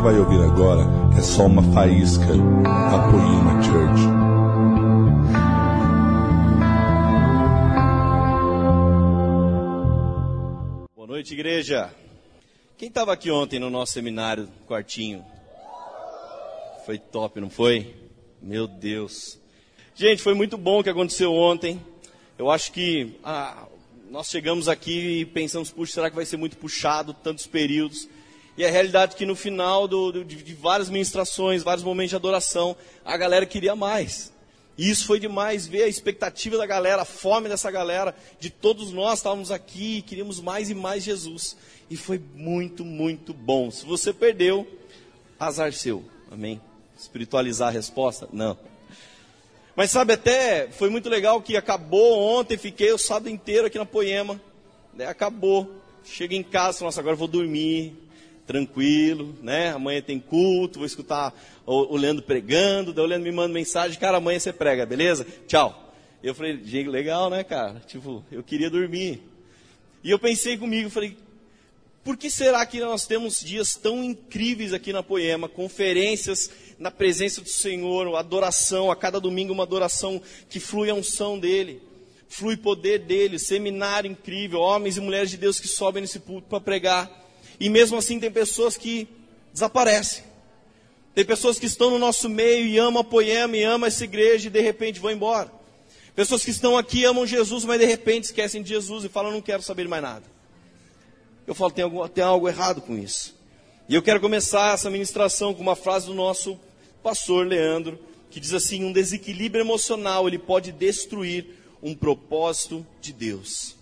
vai ouvir agora é só uma faísca da Poema Church. Boa noite, igreja. Quem estava aqui ontem no nosso seminário, quartinho? Foi top, não foi? Meu Deus. Gente, foi muito bom o que aconteceu ontem. Eu acho que ah, nós chegamos aqui e pensamos, puxa, será que vai ser muito puxado, tantos períodos? E a realidade é que no final do, do, de, de várias ministrações, vários momentos de adoração, a galera queria mais. E isso foi demais, ver a expectativa da galera, a fome dessa galera, de todos nós estávamos aqui e queríamos mais e mais Jesus. E foi muito, muito bom. Se você perdeu, azar seu. Amém? Espiritualizar a resposta? Não. Mas sabe, até foi muito legal que acabou ontem, fiquei o sábado inteiro aqui na Poema. Né? Acabou. Chego em casa, nossa, agora vou dormir, tranquilo, né? Amanhã tem culto, vou escutar o, o Leandro pregando, daí o Leandro me manda mensagem, cara, amanhã você prega, beleza? Tchau. Eu falei, gente, legal, né, cara? Tipo, eu queria dormir. E eu pensei comigo, falei, por que será que nós temos dias tão incríveis aqui na Poema, conferências na presença do Senhor, adoração, a cada domingo uma adoração que flui a unção dele, flui poder dele, seminário incrível, homens e mulheres de Deus que sobem nesse púlpito para pregar. E mesmo assim tem pessoas que desaparecem. Tem pessoas que estão no nosso meio e amam a Poema e amam essa igreja e de repente vão embora. Pessoas que estão aqui amam Jesus, mas de repente esquecem de Jesus e falam, não quero saber mais nada. Eu falo, tem, tem algo errado com isso. E eu quero começar essa ministração com uma frase do nosso pastor Leandro, que diz assim: um desequilíbrio emocional ele pode destruir um propósito de Deus.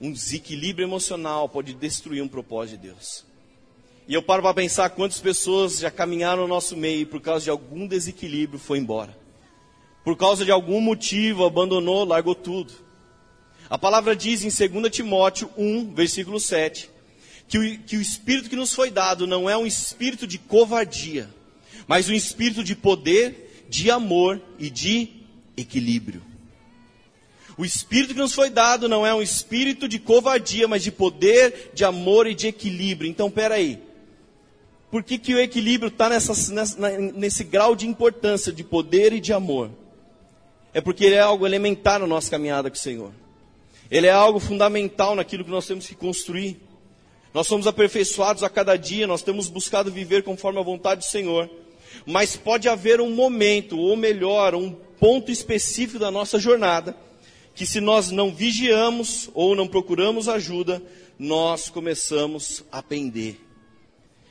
Um desequilíbrio emocional pode destruir um propósito de Deus. E eu paro para pensar quantas pessoas já caminharam no nosso meio e por causa de algum desequilíbrio foi embora. Por causa de algum motivo abandonou, largou tudo. A palavra diz em 2 Timóteo 1, versículo 7, que o, que o espírito que nos foi dado não é um espírito de covardia, mas um espírito de poder, de amor e de equilíbrio. O espírito que nos foi dado não é um espírito de covardia, mas de poder, de amor e de equilíbrio. Então, peraí. Por que, que o equilíbrio está nesse grau de importância, de poder e de amor? É porque ele é algo elementar na nossa caminhada com o Senhor. Ele é algo fundamental naquilo que nós temos que construir. Nós somos aperfeiçoados a cada dia, nós temos buscado viver conforme a vontade do Senhor. Mas pode haver um momento, ou melhor, um ponto específico da nossa jornada, que se nós não vigiamos ou não procuramos ajuda, nós começamos a pender.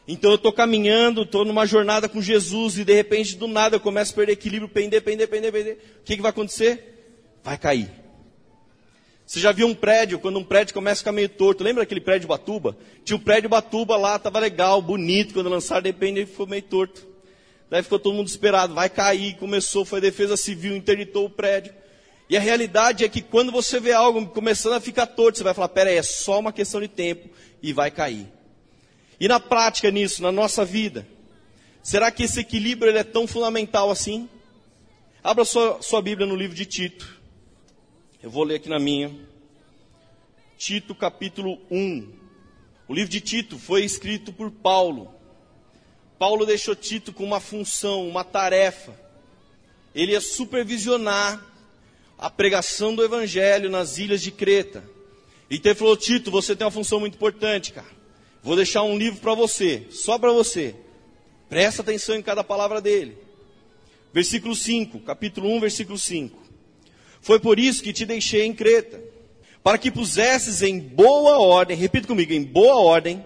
Então eu estou caminhando, estou numa jornada com Jesus e de repente do nada eu começo a perder equilíbrio, pender, pender, pender, pender. O que, que vai acontecer? Vai cair. Você já viu um prédio, quando um prédio começa a ficar meio torto, lembra aquele prédio Batuba? Tinha um prédio Batuba lá, estava legal, bonito, quando lançaram, de repente ele ficou meio torto. Daí ficou todo mundo esperado, vai cair, começou, foi a defesa civil, interditou o prédio. E a realidade é que quando você vê algo começando a ficar torto, você vai falar, peraí, é só uma questão de tempo e vai cair. E na prática nisso, na nossa vida, será que esse equilíbrio é tão fundamental assim? Abra sua, sua Bíblia no livro de Tito. Eu vou ler aqui na minha. Tito capítulo 1. O livro de Tito foi escrito por Paulo. Paulo deixou Tito com uma função, uma tarefa. Ele ia supervisionar a pregação do evangelho nas ilhas de Creta. Então ele falou: Tito, você tem uma função muito importante, cara. Vou deixar um livro para você, só para você. Presta atenção em cada palavra dele. Versículo 5, capítulo 1, versículo 5. Foi por isso que te deixei em Creta, para que pusesses em boa ordem, repita comigo, em boa ordem,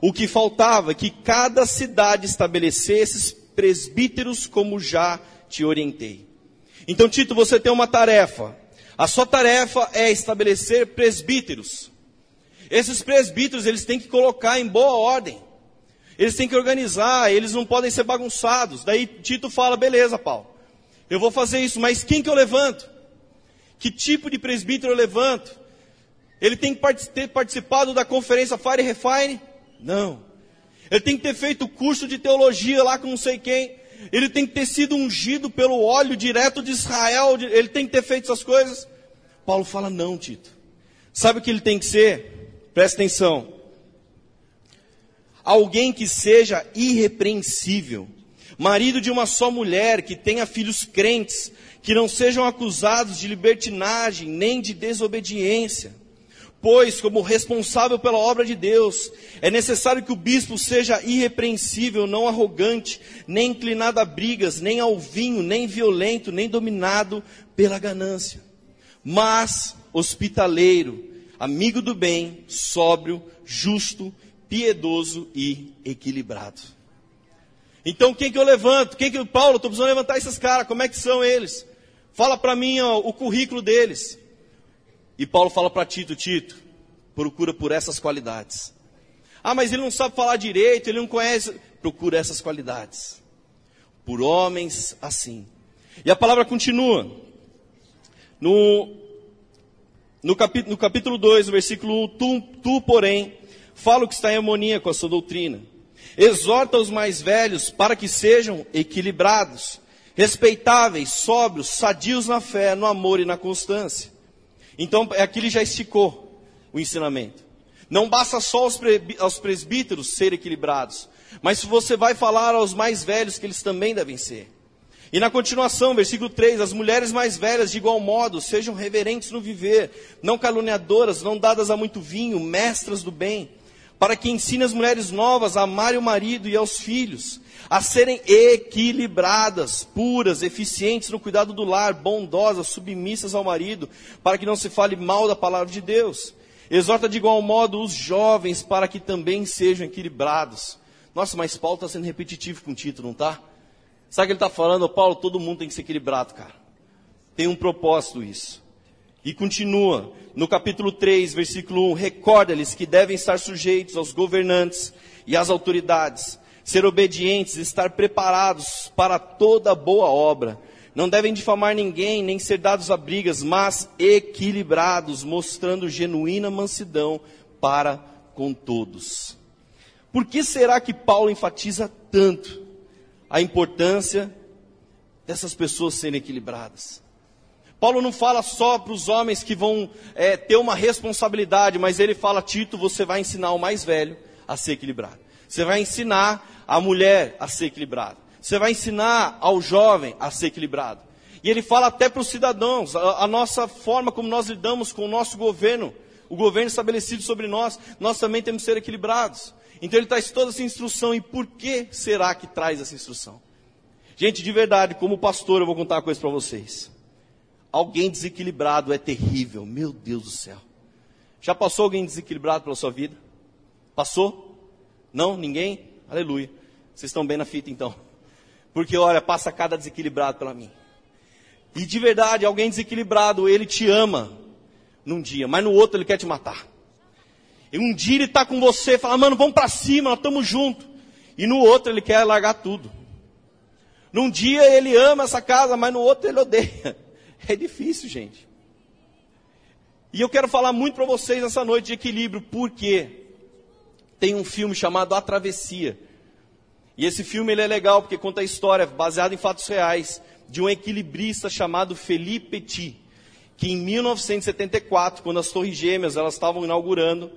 o que faltava, que cada cidade estabelecesse presbíteros como já te orientei. Então, Tito, você tem uma tarefa. A sua tarefa é estabelecer presbíteros. Esses presbíteros, eles têm que colocar em boa ordem. Eles têm que organizar, eles não podem ser bagunçados. Daí Tito fala, beleza, Paulo. Eu vou fazer isso, mas quem que eu levanto? Que tipo de presbítero eu levanto? Ele tem que ter participado da conferência Fire Refine? Não. Ele tem que ter feito curso de teologia lá com não sei quem. Ele tem que ter sido ungido pelo óleo direto de Israel. Ele tem que ter feito essas coisas. Paulo fala: não, Tito. Sabe o que ele tem que ser? Presta atenção. alguém que seja irrepreensível, marido de uma só mulher, que tenha filhos crentes, que não sejam acusados de libertinagem nem de desobediência. Pois, como responsável pela obra de Deus, é necessário que o bispo seja irrepreensível, não arrogante, nem inclinado a brigas, nem ao vinho, nem violento, nem dominado pela ganância, mas hospitaleiro, amigo do bem, sóbrio, justo, piedoso e equilibrado. Então, quem que eu levanto? Quem que Paulo, estou precisando levantar esses caras, como é que são eles? Fala para mim ó, o currículo deles. E Paulo fala para Tito, Tito, procura por essas qualidades. Ah, mas ele não sabe falar direito, ele não conhece. Procura essas qualidades. Por homens assim. E a palavra continua. No, no, capítulo, no capítulo 2, versículo 1, tu, tu, porém, fala o que está em harmonia com a sua doutrina Exorta os mais velhos para que sejam equilibrados, respeitáveis, sóbrios, sadios na fé, no amor e na constância. Então, aqui ele já esticou o ensinamento. Não basta só aos presbíteros serem equilibrados, mas se você vai falar aos mais velhos que eles também devem ser. E na continuação, versículo 3: As mulheres mais velhas, de igual modo, sejam reverentes no viver, não caluniadoras, não dadas a muito vinho, mestras do bem para que ensine as mulheres novas a amarem o marido e aos filhos, a serem equilibradas, puras, eficientes no cuidado do lar, bondosas, submissas ao marido, para que não se fale mal da palavra de Deus. Exorta de igual modo os jovens para que também sejam equilibrados. Nossa, mas Paulo está sendo repetitivo com o título, não está? Sabe o que ele está falando? Paulo, todo mundo tem que ser equilibrado, cara. Tem um propósito isso. E continua, no capítulo 3, versículo 1, recorda-lhes que devem estar sujeitos aos governantes e às autoridades, ser obedientes, estar preparados para toda boa obra. Não devem difamar ninguém, nem ser dados a brigas, mas equilibrados, mostrando genuína mansidão para com todos. Por que será que Paulo enfatiza tanto a importância dessas pessoas serem equilibradas? Paulo não fala só para os homens que vão é, ter uma responsabilidade, mas ele fala: Tito, você vai ensinar o mais velho a ser equilibrado. Você vai ensinar a mulher a ser equilibrada. Você vai ensinar ao jovem a ser equilibrado. E ele fala até para os cidadãos, a, a nossa forma como nós lidamos com o nosso governo, o governo estabelecido sobre nós, nós também temos que ser equilibrados. Então ele traz toda essa instrução. E por que será que traz essa instrução? Gente, de verdade, como pastor, eu vou contar uma coisa para vocês. Alguém desequilibrado é terrível, meu Deus do céu. Já passou alguém desequilibrado pela sua vida? Passou? Não? Ninguém? Aleluia. Vocês estão bem na fita então. Porque olha, passa cada desequilibrado pela mim. E de verdade, alguém desequilibrado, ele te ama num dia, mas no outro ele quer te matar. E um dia ele está com você, fala, mano, vamos para cima, nós estamos juntos. E no outro ele quer largar tudo. Num dia ele ama essa casa, mas no outro ele odeia. É difícil, gente. E eu quero falar muito para vocês nessa noite de equilíbrio, porque tem um filme chamado A Travessia. E esse filme ele é legal porque conta a história, baseada em fatos reais, de um equilibrista chamado Felipe Petit, que em 1974, quando as Torres Gêmeas elas estavam inaugurando,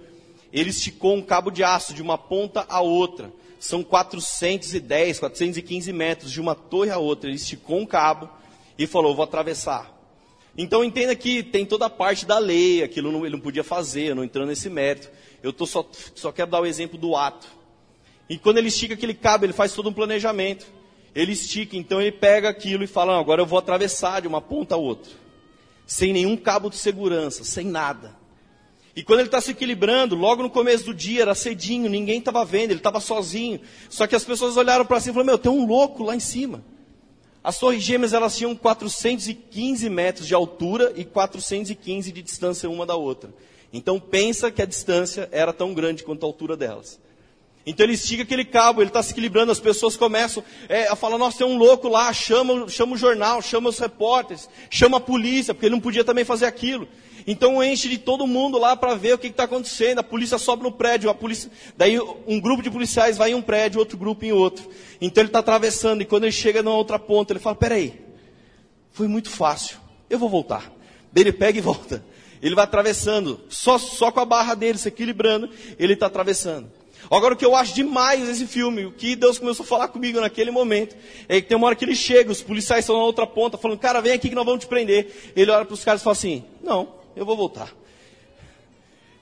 ele esticou um cabo de aço de uma ponta a outra. São 410, 415 metros de uma torre a outra. Ele esticou um cabo e falou: Vou atravessar. Então entenda que tem toda a parte da lei, aquilo não, ele não podia fazer, não entrando nesse mérito. Eu tô só, só quero dar o exemplo do ato. E quando ele estica aquele cabo, ele faz todo um planejamento. Ele estica, então ele pega aquilo e fala: não, agora eu vou atravessar de uma ponta a outra. Sem nenhum cabo de segurança, sem nada. E quando ele está se equilibrando, logo no começo do dia, era cedinho, ninguém estava vendo, ele estava sozinho. Só que as pessoas olharam para cima e falaram: Meu, tem um louco lá em cima. As torres gêmeas elas tinham 415 metros de altura e 415 de distância uma da outra. Então pensa que a distância era tão grande quanto a altura delas. Então ele estica aquele cabo, ele está se equilibrando, as pessoas começam é, a falar, nossa, tem um louco lá, chama, chama o jornal, chama os repórteres, chama a polícia, porque ele não podia também fazer aquilo. Então enche de todo mundo lá para ver o que está acontecendo. A polícia sobe no prédio, a polícia, daí um grupo de policiais vai em um prédio, outro grupo em outro. Então ele está atravessando e quando ele chega numa outra ponta, ele fala: peraí, foi muito fácil, eu vou voltar. Daí ele pega e volta. Ele vai atravessando, só, só com a barra dele se equilibrando, ele está atravessando. Agora, o que eu acho demais nesse filme, o que Deus começou a falar comigo naquele momento, é que tem uma hora que ele chega, os policiais estão na outra ponta, falando, cara, vem aqui que nós vamos te prender. Ele olha para os caras e fala assim, não, eu vou voltar.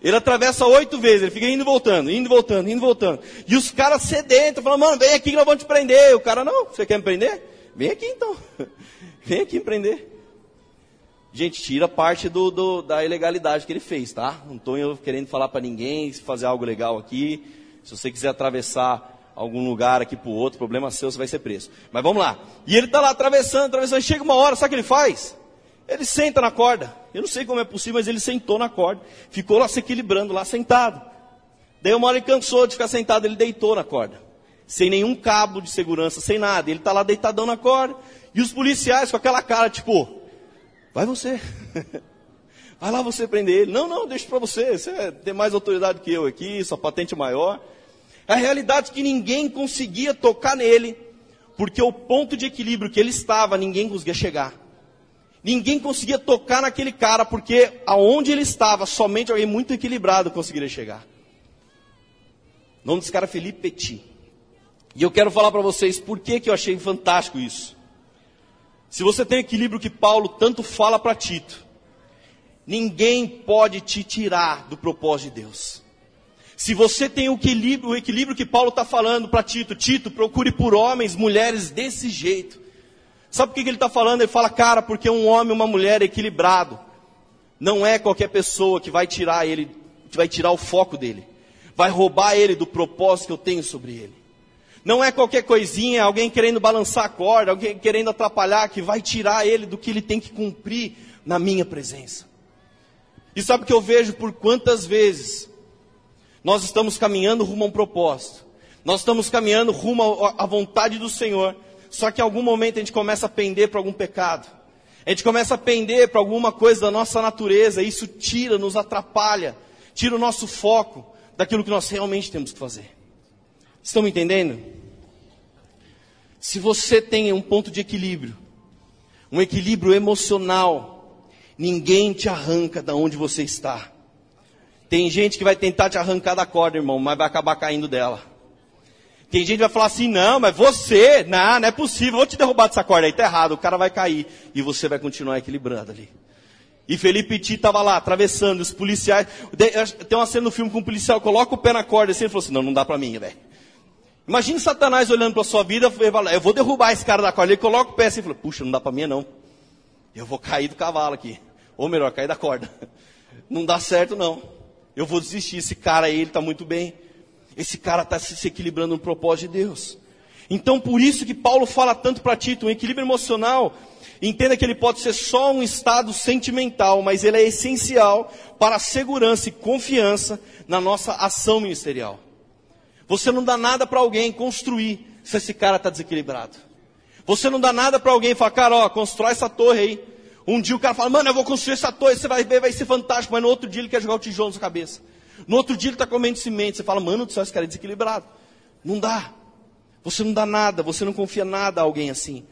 Ele atravessa oito vezes, ele fica indo e voltando, indo e voltando, indo e voltando. E os caras sedentos, falando, mano, vem aqui que nós vamos te prender. O cara, não, você quer me prender? Vem aqui então. vem aqui me prender. Gente, tira parte do, do, da ilegalidade que ele fez, tá? Não estou querendo falar para ninguém fazer algo legal aqui. Se você quiser atravessar algum lugar aqui para o outro, problema seu, você vai ser preso. Mas vamos lá. E ele está lá atravessando, atravessando. Chega uma hora, sabe o que ele faz? Ele senta na corda. Eu não sei como é possível, mas ele sentou na corda. Ficou lá se equilibrando, lá sentado. Daí uma hora ele cansou de ficar sentado, ele deitou na corda. Sem nenhum cabo de segurança, sem nada. Ele está lá deitadão na corda. E os policiais com aquela cara, tipo, vai você. vai lá você prender ele. Não, não, deixa para você. Você tem mais autoridade que eu aqui, sua patente é maior. A realidade é que ninguém conseguia tocar nele, porque o ponto de equilíbrio que ele estava, ninguém conseguia chegar. Ninguém conseguia tocar naquele cara, porque aonde ele estava, somente alguém muito equilibrado conseguiria chegar. O nome desse cara é Felipe Petit. E eu quero falar para vocês por que, que eu achei fantástico isso. Se você tem o equilíbrio que Paulo tanto fala para Tito, ninguém pode te tirar do propósito de Deus. Se você tem o equilíbrio, o equilíbrio que Paulo está falando para Tito, Tito, procure por homens, mulheres desse jeito. Sabe por que, ele está falando? Ele fala, cara, porque um homem e uma mulher equilibrado não é qualquer pessoa que vai tirar ele, que vai tirar o foco dele, vai roubar ele do propósito que eu tenho sobre ele. Não é qualquer coisinha, alguém querendo balançar a corda, alguém querendo atrapalhar, que vai tirar ele do que ele tem que cumprir na minha presença. E sabe o que eu vejo por quantas vezes nós estamos caminhando rumo a um propósito, nós estamos caminhando rumo à vontade do Senhor, só que em algum momento a gente começa a pender para algum pecado. A gente começa a pender para alguma coisa da nossa natureza, e isso tira, nos atrapalha, tira o nosso foco daquilo que nós realmente temos que fazer. Estão me entendendo? Se você tem um ponto de equilíbrio, um equilíbrio emocional, ninguém te arranca da onde você está. Tem gente que vai tentar te arrancar da corda, irmão, mas vai acabar caindo dela. Tem gente que vai falar assim, não, mas você, não, não é possível, vou te derrubar dessa corda aí, tá errado, o cara vai cair. E você vai continuar equilibrando ali. E Felipe Ti estava lá, atravessando, os policiais. Tem uma cena no filme com um policial, coloca o pé na corda assim, ele falou assim, não, não dá para mim, velho. Imagina Satanás olhando para sua vida, eu vou derrubar esse cara da corda. Ele coloca o pé assim e fala, puxa, não dá para mim não. Eu vou cair do cavalo aqui. Ou melhor, cair da corda. Não dá certo não. Eu vou desistir, esse cara aí, ele está muito bem. Esse cara está se equilibrando no propósito de Deus. Então, por isso que Paulo fala tanto para Tito, um equilíbrio emocional. Entenda que ele pode ser só um estado sentimental, mas ele é essencial para a segurança e confiança na nossa ação ministerial. Você não dá nada para alguém construir se esse cara está desequilibrado. Você não dá nada para alguém falar, cara, ó, constrói essa torre aí. Um dia o cara fala, mano, eu vou construir essa torre, você vai ver, vai ser fantástico, mas no outro dia ele quer jogar o tijolo na sua cabeça. No outro dia ele está comendo cimento. Você fala, mano do céu, esse cara é desequilibrado. Não dá. Você não dá nada, você não confia nada a alguém assim.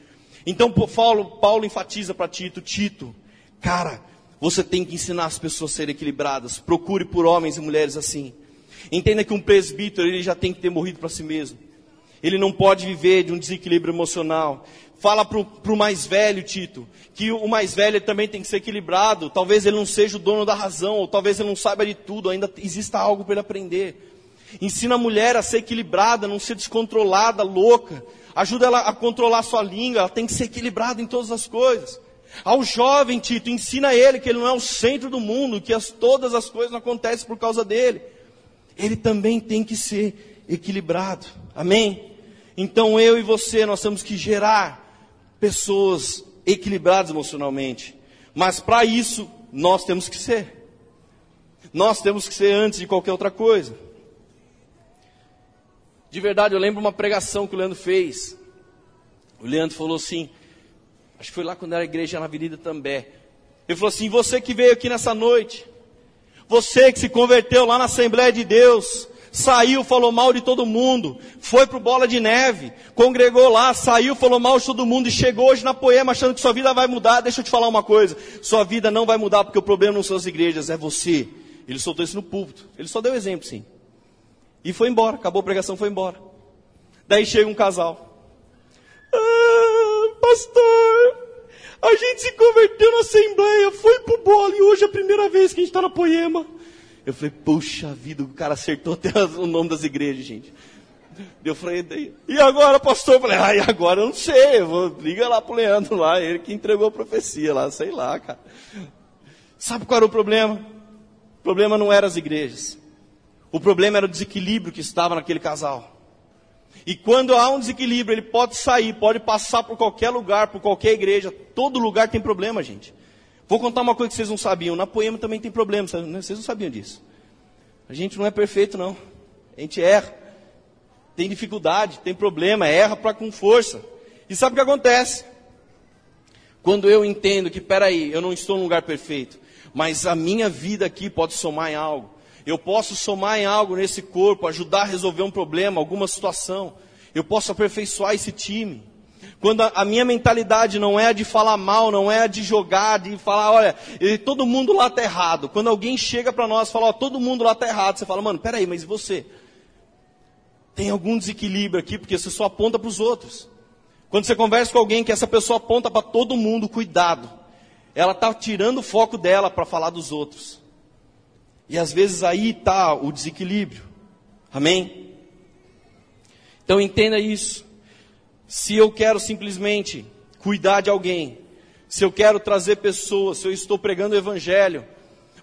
Então Paulo, Paulo enfatiza para Tito, Tito, cara, você tem que ensinar as pessoas a serem equilibradas. Procure por homens e mulheres assim. Entenda que um presbítero ele já tem que ter morrido para si mesmo. Ele não pode viver de um desequilíbrio emocional. Fala para o mais velho, Tito, que o mais velho também tem que ser equilibrado. Talvez ele não seja o dono da razão, ou talvez ele não saiba de tudo, ainda exista algo para ele aprender. Ensina a mulher a ser equilibrada, não ser descontrolada, louca. Ajuda ela a controlar sua língua, ela tem que ser equilibrada em todas as coisas. Ao jovem Tito, ensina ele que ele não é o centro do mundo, que as, todas as coisas não acontecem por causa dele. Ele também tem que ser equilibrado. Amém? Então eu e você, nós temos que gerar pessoas equilibradas emocionalmente. Mas para isso, nós temos que ser. Nós temos que ser antes de qualquer outra coisa. De verdade, eu lembro uma pregação que o Leandro fez. O Leandro falou assim, acho que foi lá quando era igreja na Avenida També. Ele falou assim: Você que veio aqui nessa noite, você que se converteu lá na Assembleia de Deus, saiu, falou mal de todo mundo, foi pro Bola de Neve, congregou lá, saiu, falou mal de todo mundo e chegou hoje na Poema achando que sua vida vai mudar. Deixa eu te falar uma coisa: sua vida não vai mudar porque o problema não são as igrejas, é você. Ele soltou isso no púlpito. Ele só deu exemplo, sim. E foi embora, acabou a pregação, foi embora. Daí chega um casal. Ah, pastor, a gente se converteu na Assembleia, foi pro bolo e hoje é a primeira vez que a gente está na Poema. Eu falei, puxa vida, o cara acertou até o nome das igrejas, gente. Eu falei, e agora, pastor? Eu falei, ah, e agora eu não sei, eu vou, liga lá pro Leandro lá, ele que entregou a profecia lá, sei lá, cara. Sabe qual era o problema? O problema não era as igrejas. O problema era o desequilíbrio que estava naquele casal. E quando há um desequilíbrio, ele pode sair, pode passar por qualquer lugar, por qualquer igreja. Todo lugar tem problema, gente. Vou contar uma coisa que vocês não sabiam. Na poema também tem problema, né? vocês não sabiam disso. A gente não é perfeito, não. A gente erra. Tem dificuldade, tem problema, erra para com força. E sabe o que acontece? Quando eu entendo que, peraí, eu não estou num lugar perfeito, mas a minha vida aqui pode somar em algo. Eu posso somar em algo nesse corpo, ajudar a resolver um problema, alguma situação. Eu posso aperfeiçoar esse time. Quando a, a, minha mentalidade não é a de falar mal, não é a de jogar, de falar, olha, todo mundo lá está errado. Quando alguém chega para nós e fala, todo mundo lá está errado, você fala, mano, peraí, mas e você? Tem algum desequilíbrio aqui, porque você só aponta para os outros. Quando você conversa com alguém que essa pessoa aponta para todo mundo, cuidado. Ela está tirando o foco dela para falar dos outros. E às vezes aí está o desequilíbrio. Amém? Então entenda isso. Se eu quero simplesmente cuidar de alguém, se eu quero trazer pessoas, se eu estou pregando o evangelho,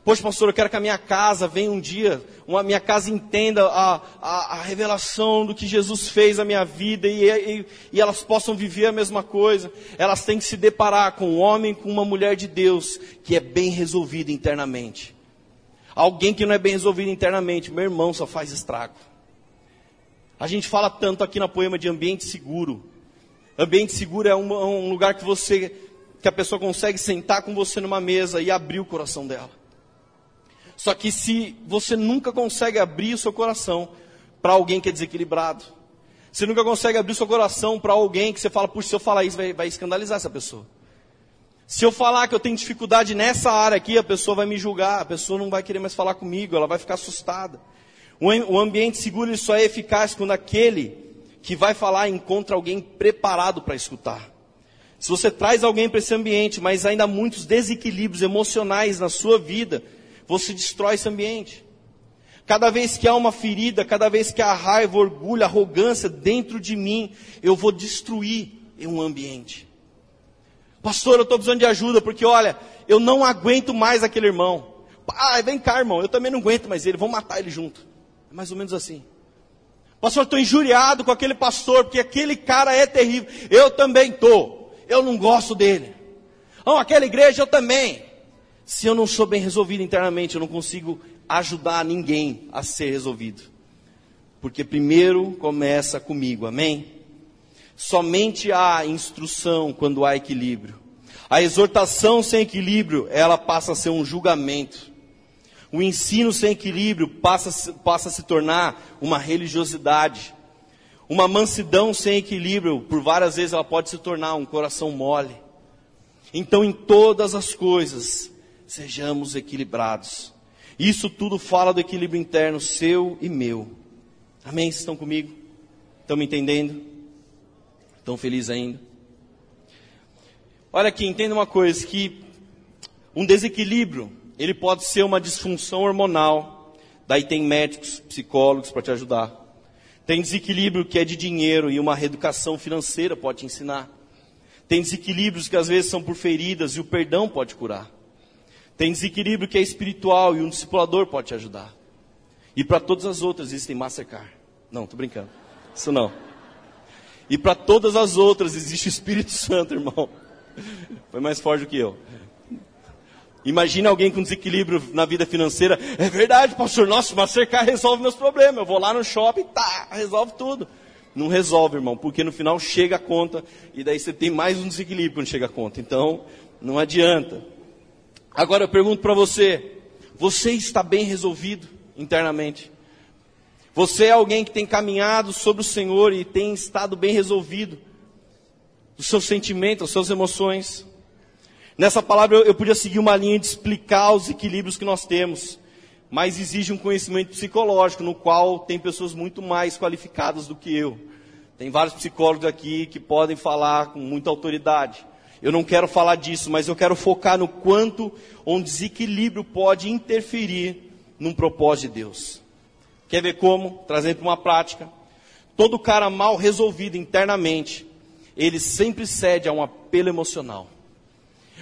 poxa pastor, eu quero que a minha casa venha um dia, a minha casa entenda a, a, a, revelação do que Jesus fez na minha vida e, e, e elas possam viver a mesma coisa. Elas têm que se deparar com um homem, com uma mulher de Deus que é bem resolvido internamente. Alguém que não é bem resolvido internamente, meu irmão, só faz estrago. A gente fala tanto aqui na poema de ambiente seguro. Ambiente seguro é um, lugar que você, que a pessoa consegue sentar com você numa mesa e abrir o coração dela. Só que se você nunca consegue abrir o seu coração para alguém que é desequilibrado, você nunca consegue abrir o seu coração para alguém que você fala, puxa, se eu falar isso vai, vai escandalizar essa pessoa. Se eu falar que eu tenho dificuldade nessa área aqui, a pessoa vai me julgar, a pessoa não vai querer mais falar comigo, ela vai ficar assustada. O ambiente seguro só é eficaz quando aquele que vai falar encontra alguém preparado para escutar. Se você traz alguém para esse ambiente, mas ainda há muitos desequilíbrios emocionais na sua vida, você destrói esse ambiente. Cada vez que há uma ferida, cada vez que há raiva, orgulho, arrogância dentro de mim, eu vou destruir um ambiente. Pastor, eu estou precisando de ajuda, porque olha, eu não aguento mais aquele irmão. Ah, vem cá, irmão, eu também não aguento mais ele, vamos matar ele junto. É mais ou menos assim. Pastor, estou injuriado com aquele pastor, porque aquele cara é terrível. Eu também estou. Eu não gosto dele. Oh, aquela igreja eu também. Se eu não sou bem resolvido internamente, eu não consigo ajudar ninguém a ser resolvido. Porque primeiro começa comigo, amém? Somente há instrução quando há equilíbrio. A exortação sem equilíbrio, ela passa a ser um julgamento. O ensino sem equilíbrio passa, passa a se tornar uma religiosidade. Uma mansidão sem equilíbrio, por várias vezes, ela pode se tornar um coração mole. Então, em todas as coisas, sejamos equilibrados. Isso tudo fala do equilíbrio interno seu e meu. Amém? Vocês estão comigo? Estão me entendendo? Tão feliz ainda? Olha aqui, entenda uma coisa, que um desequilíbrio, ele pode ser uma disfunção hormonal. Daí tem médicos, psicólogos para te ajudar. Tem desequilíbrio que é de dinheiro e uma reeducação financeira pode te ensinar. Tem desequilíbrios que às vezes são por feridas e o perdão pode curar. Tem desequilíbrio que é espiritual e um discipulador pode te ajudar. E para todas as outras existem Mastercard. Não, tô brincando. Isso não. E para todas as outras existe o Espírito Santo, irmão. Foi mais forte do que eu. Imagina alguém com desequilíbrio na vida financeira. É verdade, pastor. Nossa, Mastercard resolve meus problemas. Eu vou lá no shopping, tá, resolve tudo. Não resolve, irmão, porque no final chega a conta e daí você tem mais um desequilíbrio quando chega a conta. Então, não adianta. Agora eu pergunto para você: você está bem resolvido internamente? Você é alguém que tem caminhado sobre o Senhor e tem estado bem resolvido dos seus sentimentos, das suas emoções. Nessa palavra eu, podia seguir uma linha de explicar os equilíbrios que nós temos. mas exige um conhecimento psicológico, no qual tem pessoas muito mais qualificadas do que eu. Tem vários psicólogos aqui que podem falar com muita autoridade. Eu não quero falar disso, mas eu quero focar no quanto um desequilíbrio pode interferir num propósito de Deus. Quer ver como? Trazendo para uma prática. Todo cara mal resolvido internamente, ele sempre cede a um apelo emocional.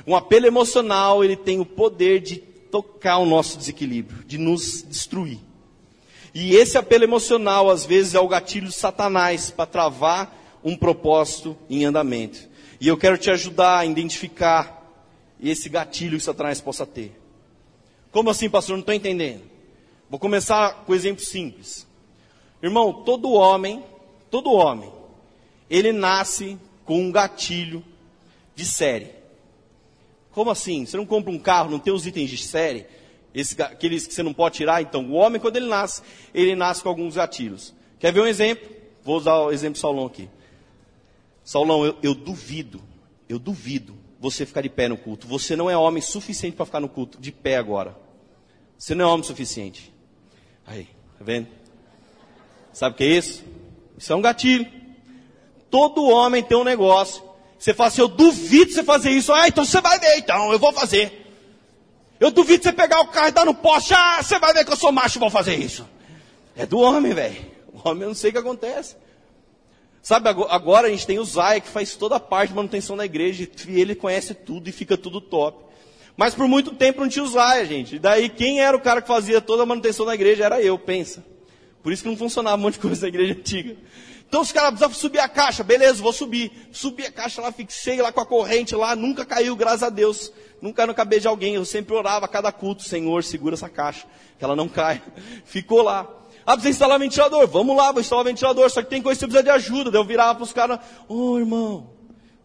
Um apelo emocional, ele tem o poder de tocar o nosso desequilíbrio, de nos destruir. E esse apelo emocional, às vezes, é o gatilho de Satanás para travar um propósito em andamento. E eu quero te ajudar a identificar esse gatilho que Satanás possa ter. Como assim, pastor? Não estou entendendo. Vou começar com um exemplo simples. Irmão, todo homem, todo homem, ele nasce com um gatilho de série. Como assim? Você não compra um carro, não tem os itens de série? Esse, aqueles que você não pode tirar? Então, o homem, quando ele nasce, ele nasce com alguns gatilhos. Quer ver um exemplo? Vou usar o exemplo de Saulão aqui. Saulão, eu, eu duvido, eu duvido você ficar de pé no culto. Você não é homem suficiente para ficar no culto, de pé agora. Você não é homem suficiente. Aí, tá vendo? Sabe o que é isso? Isso é um gatilho. Todo homem tem um negócio. Você fala assim, eu duvido você fazer isso. Ah, então você vai ver, então, eu vou fazer. Eu duvido você pegar o carro e dar no poste. Ah, você vai ver que eu sou macho e vou fazer isso. É do homem, velho. O homem eu não sei o que acontece. Sabe, agora a gente tem o Zaya que faz toda a parte de manutenção da igreja. E ele conhece tudo e fica tudo top. Mas por muito tempo não tinha o Zaya, gente. E daí quem era o cara que fazia toda a manutenção da igreja era eu, pensa. Por isso que não funcionava um monte de coisa na igreja antiga. Então os caras precisavam subir a caixa, beleza, vou subir. Subi a caixa lá, fixei lá com a corrente lá, nunca caiu, graças a Deus. Nunca no cabelo de alguém, eu sempre orava a cada culto, Senhor, segura essa caixa, que ela não caia. Ficou lá. Ah, precisa instalar ventilador, vamos lá, vou instalar ventilador, só que tem coisa que você precisa de ajuda. Daí eu virava para os caras, ô oh, irmão.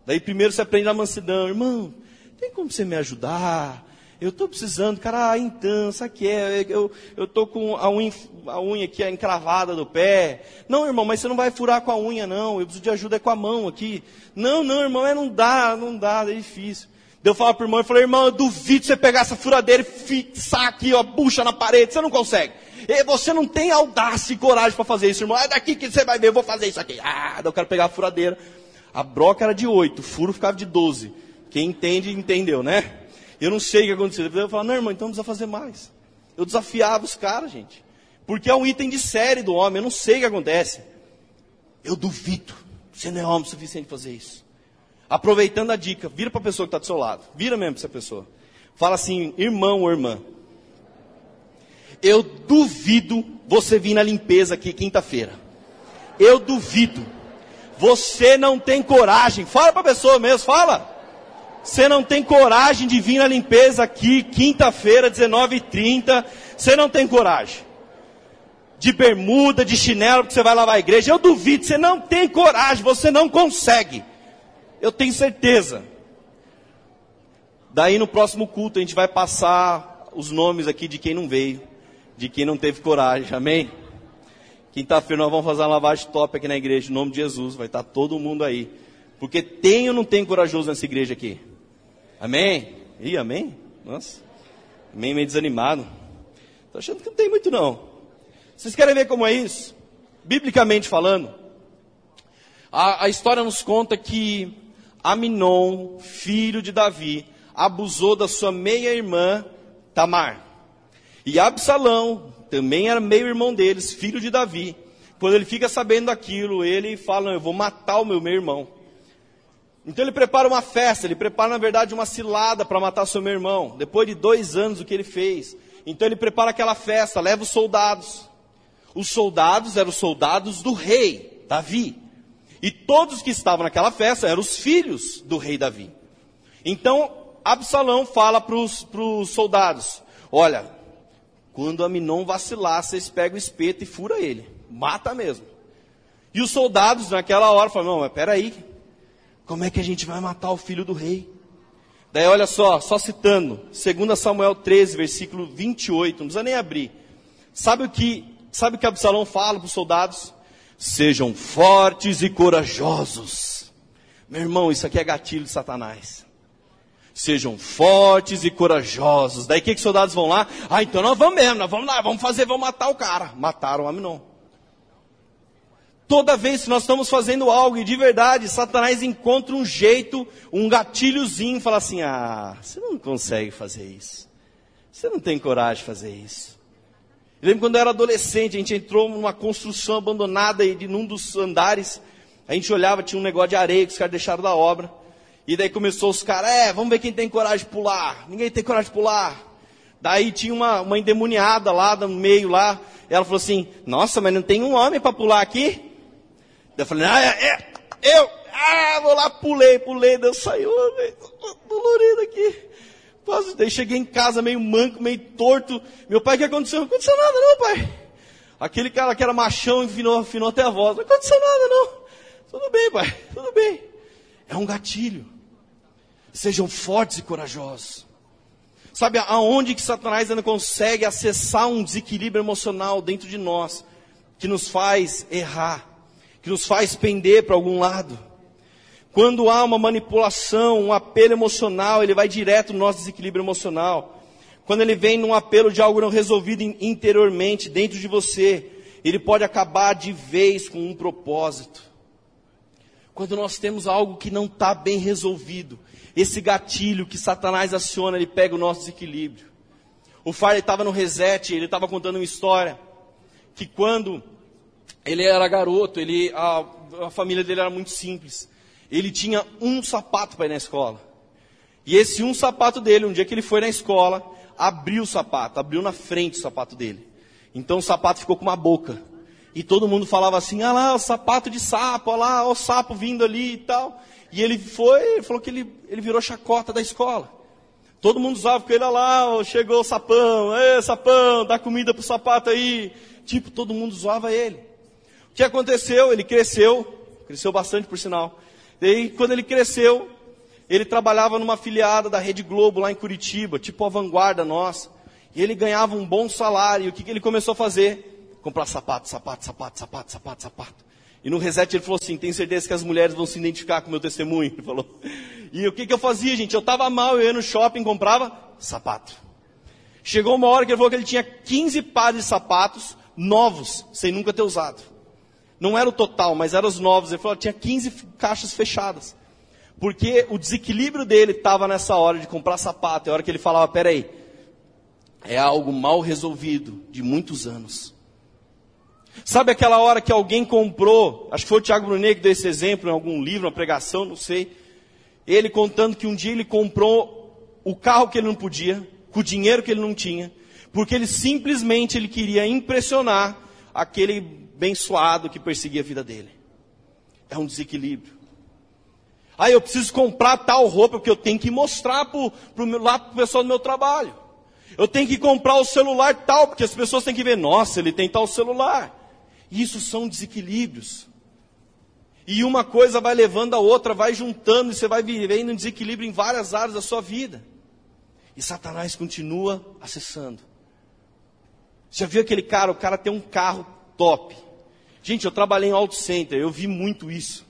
Daí primeiro você aprende a mansidão, irmão, tem como você me ajudar? Eu estou precisando, cara, ah, então, sabe que é? Eu estou com a unha, a unha aqui encravada do pé. Não, irmão, mas você não vai furar com a unha, não. Eu preciso de ajuda com a mão aqui. Não, não, irmão, é, não dá, não dá, é difícil. Daí eu falo para o irmão, eu falei, irmão, eu duvido você pegar essa furadeira e fixar aqui, ó, bucha na parede, você não consegue. E você não tem audácia e coragem para fazer isso, irmão. É daqui que você vai ver, eu vou fazer isso aqui. Ah, eu quero pegar a furadeira. A broca era de 8, o furo ficava de 12. Quem entende, entendeu, né? Eu não sei o que aconteceu. Eu falava, não, irmão, então precisa fazer mais. Eu desafiava os caras, gente. Porque é um item de série do homem, eu não sei o que acontece. Eu duvido. Você não é homem suficiente para fazer isso. Aproveitando a dica, vira para a pessoa que está do seu lado. Vira mesmo para essa pessoa. Fala assim, irmão ou irmã. Eu duvido você vir na limpeza aqui quinta-feira. Eu duvido. Você não tem coragem. Fala para a pessoa mesmo, fala. Você não tem coragem de vir na limpeza aqui, quinta-feira, 19h30. Você não tem coragem. De bermuda, de chinelo, porque você vai lavar a igreja. Eu duvido, você não tem coragem, você não consegue. Eu tenho certeza. Daí no próximo culto a gente vai passar os nomes aqui de quem não veio, de quem não teve coragem, amém? Quinta-feira nós vamos fazer uma lavagem top aqui na igreja, em nome de Jesus, vai estar todo mundo aí. Porque tem ou não tem corajoso nessa igreja aqui? Amém? Ih, amém? Nossa. Amém, meio desanimado. Estou achando que não tem muito não. Vocês querem ver como é isso? Biblicamente falando, a, a história nos conta que Aminon, filho de Davi, abusou da sua meia-irmã Tamar. E Absalão, também era meio-irmão deles, filho de Davi. Quando ele fica sabendo daquilo, ele fala: Eu vou matar o meu meio-irmão. Então ele prepara uma festa, ele prepara na verdade uma cilada para matar seu meu irmão. Depois de dois anos o que ele fez. Então ele prepara aquela festa, leva os soldados. Os soldados eram os soldados do rei, Davi. E todos que estavam naquela festa eram os filhos do rei Davi. Então Absalão fala para os soldados: Olha, quando Aminon vacilar, vocês pegam o espeto e fura ele. Mata mesmo. E os soldados naquela hora falam: Não, mas peraí, como é que a gente vai matar o filho do rei? Daí olha só, só citando, 2 Samuel 13, versículo 28, não precisa nem abrir. Sabe o que, sabe o que Absalão fala para os soldados? Sejam fortes e corajosos. Meu irmão, isso aqui é gatilho de Satanás. Sejam fortes e corajosos. Daí o que, que os soldados vão lá? Ah, então nós vamos mesmo, nós vamos lá, vamos fazer, vamos matar o cara. Mataram o Aminon. Toda vez que nós estamos fazendo algo e de verdade, Satanás encontra um jeito, um gatilhozinho, fala assim: ah, você não consegue fazer isso. Você não tem coragem de fazer isso. Eu lembro quando eu era adolescente, a gente entrou numa construção abandonada e de num dos andares, a gente olhava, tinha um negócio de areia que os caras deixaram da obra. E daí começou os caras, é, vamos ver quem tem coragem de pular. Ninguém tem coragem de pular. Daí tinha uma, uma endemoniada lá no meio lá. Ela falou assim, nossa, mas não tem um homem para pular aqui? Eu falei, ah, é, é, eu, ah, vou lá, pulei, pulei, Deus saiu, dolorido aqui. Daí cheguei em casa meio manco, meio torto. Meu pai, o que aconteceu? Não aconteceu nada não, pai. Aquele cara que era machão afinou, afinou até a voz. Não aconteceu nada não. Tudo bem, pai, tudo bem. É um gatilho. Sejam fortes e corajosos. Sabe aonde que Satanás ainda consegue acessar um desequilíbrio emocional dentro de nós, que nos faz errar, que nos faz pender para algum lado? Quando há uma manipulação, um apelo emocional, ele vai direto no nosso desequilíbrio emocional. Quando ele vem num apelo de algo não resolvido interiormente, dentro de você, ele pode acabar de vez com um propósito. Quando nós temos algo que não está bem resolvido, esse gatilho que Satanás aciona, ele pega o nosso desequilíbrio. O Farley estava no reset, ele estava contando uma história que quando ele era garoto, ele, a, a família dele era muito simples. Ele tinha um sapato para ir na escola. E esse um sapato dele, um dia que ele foi na escola, abriu o sapato, abriu na frente o sapato dele. Então o sapato ficou com uma boca. E todo mundo falava assim, ah lá, o sapato de sapo, olha lá, o sapo vindo ali e tal. E ele foi, ele falou que ele, ele virou chacota da escola. Todo mundo usava com ele, olha lá, chegou o sapão, ê sapão, dá comida pro sapato aí. Tipo, todo mundo zoava ele. Que aconteceu? Ele cresceu, cresceu bastante por sinal. E aí, quando ele cresceu, ele trabalhava numa filiada da Rede Globo lá em Curitiba, tipo a vanguarda nossa. E ele ganhava um bom salário. E o que, que ele começou a fazer? Comprar sapato, sapato, sapato, sapato, sapato, sapato. E no reset ele falou assim: tem certeza que as mulheres vão se identificar com o meu testemunho? Ele falou. E o que, que eu fazia, gente? Eu estava mal, eu ia no shopping, comprava sapato. Chegou uma hora que ele falou que ele tinha 15 pares de sapatos novos, sem nunca ter usado. Não era o total, mas eram os novos. Ele falou tinha 15 caixas fechadas. Porque o desequilíbrio dele estava nessa hora de comprar sapato. É a hora que ele falava: peraí, é algo mal resolvido de muitos anos. Sabe aquela hora que alguém comprou, acho que foi o Tiago Brunet que deu esse exemplo em algum livro, uma pregação, não sei. Ele contando que um dia ele comprou o carro que ele não podia, com o dinheiro que ele não tinha, porque ele simplesmente ele queria impressionar aquele abençoado que perseguia a vida dele. É um desequilíbrio. Ah, eu preciso comprar tal roupa porque eu tenho que mostrar para o lá pro pessoal do meu trabalho. Eu tenho que comprar o celular tal, porque as pessoas têm que ver, nossa, ele tem tal celular. Isso são desequilíbrios. E uma coisa vai levando a outra, vai juntando, e você vai vivendo um desequilíbrio em várias áreas da sua vida. E Satanás continua acessando. Já viu aquele cara, o cara tem um carro top. Gente, eu trabalhei em auto center, eu vi muito isso.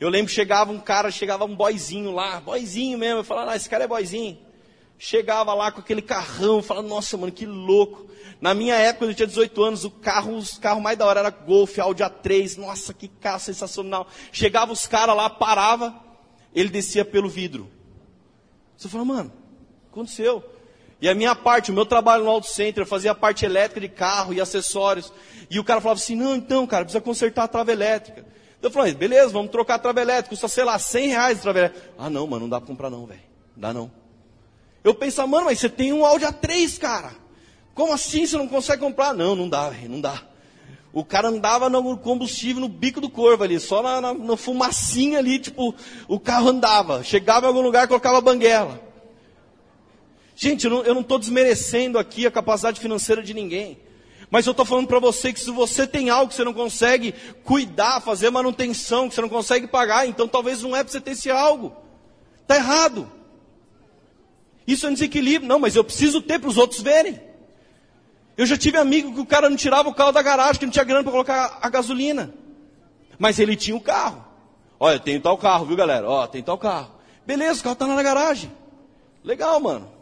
Eu lembro chegava um cara, chegava um boizinho lá, boizinho mesmo, eu falava, ah, esse cara é boizinho. Chegava lá com aquele carrão, falava, nossa, mano, que louco. Na minha época, quando eu tinha 18 anos, o carro, os carros mais da hora era Golf, Audi A3. Nossa, que carro sensacional. Chegava os caras lá, parava, ele descia pelo vidro. Você fala, mano, aconteceu. E a minha parte, o meu trabalho no Auto Center, eu fazia parte elétrica de carro e acessórios. E o cara falava assim, não, então, cara, precisa consertar a trava elétrica. Eu falei, beleza, vamos trocar a trava elétrica, custa, sei lá, 100 reais a trava elétrica. Ah, não, mano, não dá para comprar não, velho. Dá não. Eu penso, mano, mas você tem um Audi A3, cara. Como assim você não consegue comprar? Não, não dá, não dá. O cara andava no combustível, no bico do corvo ali, só na, na, na fumacinha ali, tipo, o carro andava. Chegava em algum lugar, colocava banguela. Gente, eu não estou desmerecendo aqui a capacidade financeira de ninguém. Mas eu estou falando para você que se você tem algo que você não consegue cuidar, fazer manutenção, que você não consegue pagar, então talvez não é para você ter esse algo. Está errado. Isso é um desequilíbrio. Não, mas eu preciso ter para os outros verem. Eu já tive amigo que o cara não tirava o carro da garagem, que não tinha grana para colocar a gasolina. Mas ele tinha o carro. Olha, tem tal carro, viu galera? Ó, tem tal carro. Beleza, o carro está na garagem. Legal, mano.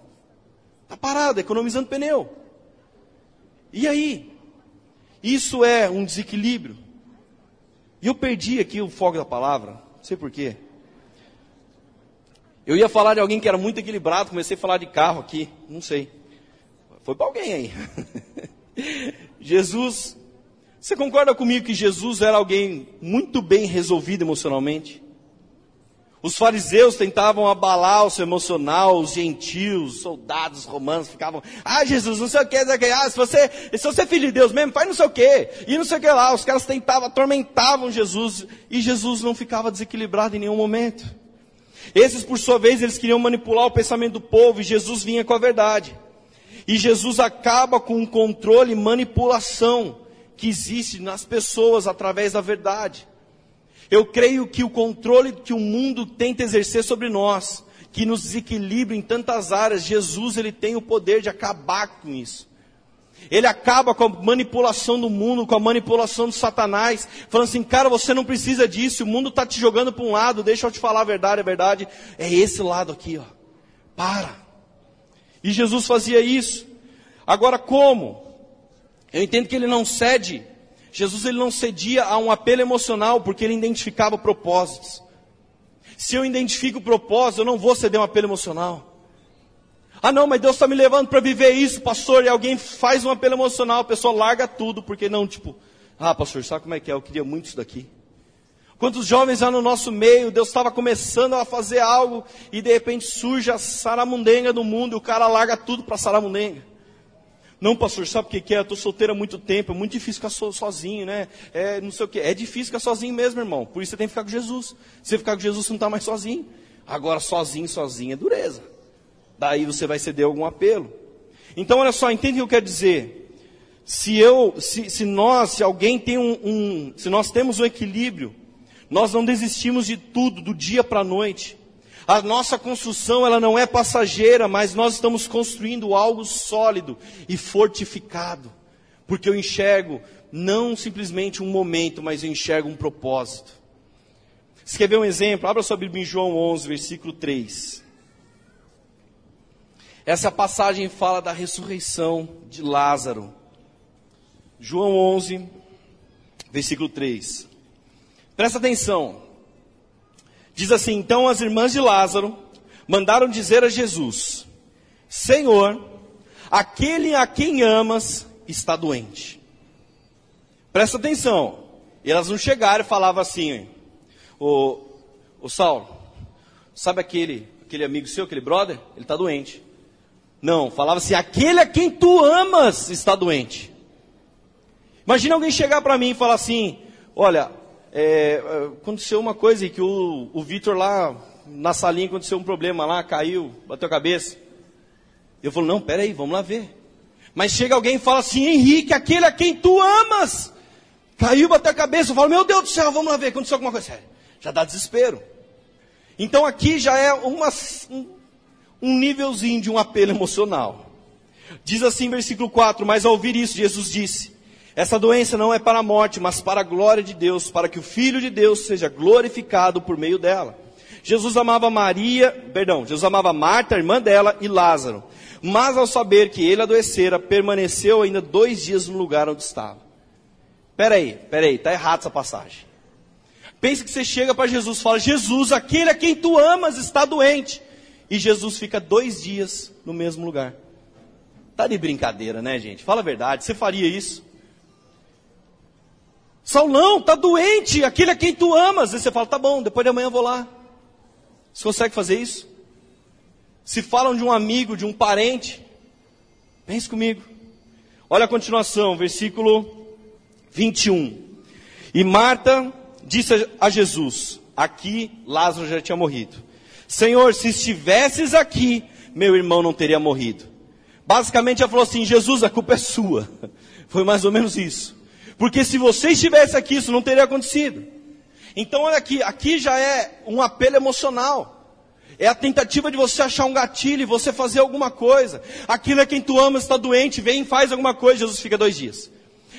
Tá parado, economizando pneu. E aí? Isso é um desequilíbrio. E eu perdi aqui o foco da palavra, não sei porquê. Eu ia falar de alguém que era muito equilibrado, comecei a falar de carro aqui, não sei. Foi para alguém aí. Jesus, você concorda comigo que Jesus era alguém muito bem resolvido emocionalmente? Os fariseus tentavam abalar o seu emocional, os gentios, os soldados romanos ficavam, ah Jesus, não sei o que, não sei o que, ah, se você, se você é filho de Deus mesmo, faz não sei o que, e não sei o que lá, os caras tentavam, atormentavam Jesus, e Jesus não ficava desequilibrado em nenhum momento. Esses, por sua vez, eles queriam manipular o pensamento do povo, e Jesus vinha com a verdade. E Jesus acaba com o controle e manipulação que existe nas pessoas através da verdade. Eu creio que o controle que o mundo tenta exercer sobre nós, que nos desequilibra em tantas áreas, Jesus ele tem o poder de acabar com isso. Ele acaba com a manipulação do mundo, com a manipulação de Satanás, falando assim, cara, você não precisa disso, o mundo está te jogando para um lado, deixa eu te falar a verdade, a verdade é esse lado aqui, ó. Para. E Jesus fazia isso. Agora como? Eu entendo que ele não cede Jesus ele não cedia a um apelo emocional porque ele identificava propósitos. Se eu identifico o propósito, eu não vou ceder um apelo emocional. Ah não, mas Deus está me levando para viver isso, pastor, e alguém faz um apelo emocional, a pessoa larga tudo, porque não, tipo, ah pastor, sabe como é que é? Eu queria muito isso daqui. Quantos jovens lá no nosso meio, Deus estava começando a fazer algo, e de repente surge a saramundenga do mundo, e o cara larga tudo para saramundenga. Não, pastor, sabe o que, é? Eu estou solteiro há muito tempo, é muito difícil ficar so, sozinho, né? É, não sei o que. É difícil ficar sozinho mesmo, irmão. Por isso você tem que ficar com Jesus. Se você ficar com Jesus, você não está mais sozinho. Agora, sozinho, sozinho é dureza. Daí você vai ceder algum apelo. Então, olha só, entende o que eu quero dizer? Se eu, se, se nós, se alguém tem um, um, se nós temos um equilíbrio, nós não desistimos de tudo, do dia para a noite. A nossa construção ela não é passageira, mas nós estamos construindo algo sólido e fortificado. Porque eu enxergo não simplesmente um momento, mas eu enxergo um propósito. Você quer ver um exemplo? Abra sua Bíblia em João 11, versículo 3. Essa passagem fala da ressurreição de Lázaro. João 11, versículo 3. Presta atenção. Diz assim: Então as irmãs de Lázaro mandaram dizer a Jesus: Senhor, aquele a quem amas está doente. Presta atenção. E elas não chegaram e falavam assim: O, Saulo, sabe aquele, aquele amigo seu, aquele brother? Ele está doente. Não, falava assim: aquele a quem tu amas está doente. Imagina alguém chegar para mim e falar assim: Olha, é, aconteceu uma coisa que o, o Vitor lá na salinha aconteceu um problema lá, caiu, bateu a cabeça. Eu falo, não, peraí, vamos lá ver. Mas chega alguém e fala assim, Henrique, aquele a quem tu amas, caiu, bateu a cabeça. Eu falo, meu Deus do céu, vamos lá ver, aconteceu alguma coisa. Já dá desespero. Então aqui já é uma, um, um nívelzinho de um apelo emocional. Diz assim, versículo 4, mas ao ouvir isso, Jesus disse, essa doença não é para a morte, mas para a glória de Deus, para que o Filho de Deus seja glorificado por meio dela. Jesus amava Maria, perdão, Jesus amava Marta, irmã dela, e Lázaro. Mas ao saber que ele adoecera, permaneceu ainda dois dias no lugar onde estava. Peraí, peraí, está errado essa passagem. Pense que você chega para Jesus e fala: Jesus, aquele a quem tu amas está doente. E Jesus fica dois dias no mesmo lugar. Tá de brincadeira, né, gente? Fala a verdade, você faria isso? Saulão, está doente, aquele a quem tu amas. E você fala, tá bom, depois de amanhã eu vou lá. Você consegue fazer isso? Se falam de um amigo, de um parente, pense comigo. Olha a continuação, versículo 21. E Marta disse a Jesus: Aqui Lázaro já tinha morrido. Senhor, se estivesses aqui, meu irmão não teria morrido. Basicamente ela falou assim: Jesus, a culpa é sua. Foi mais ou menos isso. Porque se você estivesse aqui, isso não teria acontecido. Então, olha aqui, aqui já é um apelo emocional. É a tentativa de você achar um gatilho e você fazer alguma coisa. Aquilo é quem tu ama está doente, vem e faz alguma coisa, Jesus fica dois dias.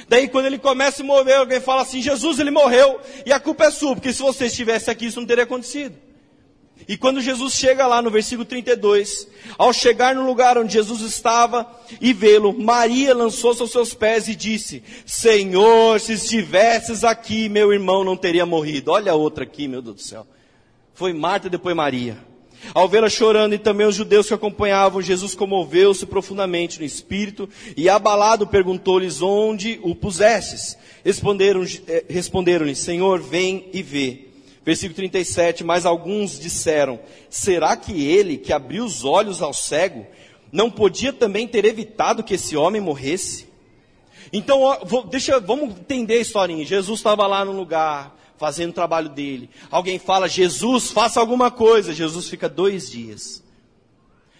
Daí quando ele começa a morrer, alguém fala assim, Jesus ele morreu e a culpa é sua, porque se você estivesse aqui isso não teria acontecido. E quando Jesus chega lá no versículo 32, ao chegar no lugar onde Jesus estava e vê-lo, Maria lançou-se aos seus pés e disse: Senhor, se estivesses aqui, meu irmão não teria morrido. Olha a outra aqui, meu Deus do céu. Foi Marta e depois Maria. Ao vê-la chorando e também os judeus que acompanhavam, Jesus comoveu-se profundamente no espírito e abalado perguntou-lhes onde o pusesses. Responderam-lhe, eh, responderam Senhor, vem e vê. Versículo 37, mas alguns disseram, será que ele que abriu os olhos ao cego, não podia também ter evitado que esse homem morresse? Então, deixa, vamos entender a historinha. Jesus estava lá no lugar, fazendo o trabalho dele. Alguém fala, Jesus, faça alguma coisa. Jesus fica dois dias.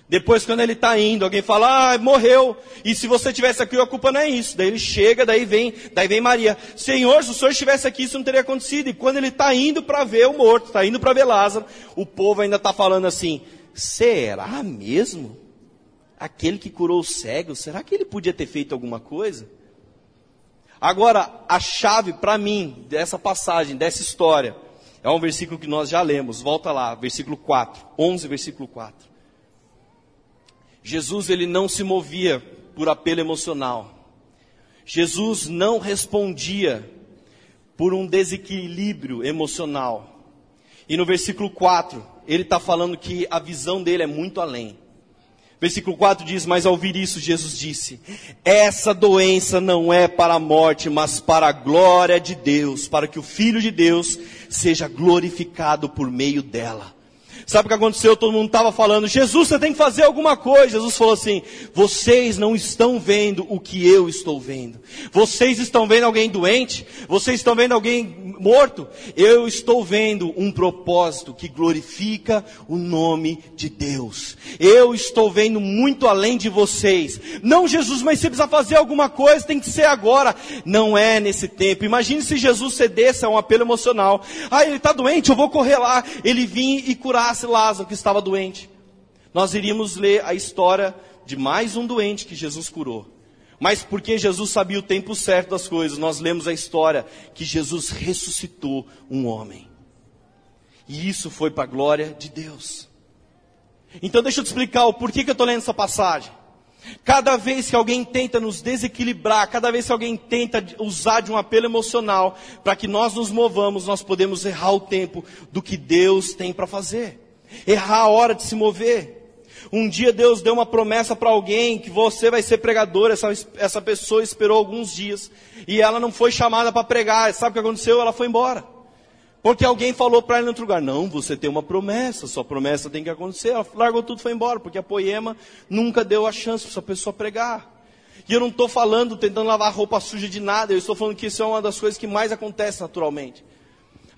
Depois, quando ele está indo, alguém fala, ah, morreu. E se você tivesse aqui, a culpa não é isso. Daí ele chega, daí vem, daí vem Maria. Senhor, se o senhor estivesse aqui, isso não teria acontecido. E quando ele está indo para ver o morto, está indo para ver Lázaro, o povo ainda está falando assim: será mesmo? Aquele que curou o cego, será que ele podia ter feito alguma coisa? Agora, a chave para mim dessa passagem, dessa história, é um versículo que nós já lemos. Volta lá, versículo 4, 11, versículo 4. Jesus ele não se movia por apelo emocional. Jesus não respondia por um desequilíbrio emocional. E no versículo 4, ele está falando que a visão dele é muito além. Versículo 4 diz: Mas ao ouvir isso, Jesus disse: Essa doença não é para a morte, mas para a glória de Deus, para que o Filho de Deus seja glorificado por meio dela. Sabe o que aconteceu? Todo mundo estava falando, Jesus, você tem que fazer alguma coisa. Jesus falou assim: vocês não estão vendo o que eu estou vendo. Vocês estão vendo alguém doente? Vocês estão vendo alguém morto? Eu estou vendo um propósito que glorifica o nome de Deus. Eu estou vendo muito além de vocês. Não, Jesus, mas você precisa fazer alguma coisa, tem que ser agora. Não é nesse tempo. Imagine se Jesus cedesse a um apelo emocional. Ah, ele está doente, eu vou correr lá. Ele vinha e curasse curasse Lázaro, que estava doente. Nós iríamos ler a história de mais um doente que Jesus curou. Mas porque Jesus sabia o tempo certo das coisas, nós lemos a história que Jesus ressuscitou um homem. E isso foi para a glória de Deus. Então deixa eu te explicar o porquê que eu estou lendo essa passagem. Cada vez que alguém tenta nos desequilibrar, cada vez que alguém tenta usar de um apelo emocional para que nós nos movamos, nós podemos errar o tempo do que Deus tem para fazer errar a hora de se mover. Um dia Deus deu uma promessa para alguém que você vai ser pregador. Essa, essa pessoa esperou alguns dias e ela não foi chamada para pregar. Sabe o que aconteceu? Ela foi embora. Porque alguém falou para ela em outro lugar: Não, você tem uma promessa, sua promessa tem que acontecer. Ela largou tudo e foi embora, porque a poema nunca deu a chance para essa pessoa pregar. E eu não estou falando, tentando lavar roupa suja de nada, eu estou falando que isso é uma das coisas que mais acontece naturalmente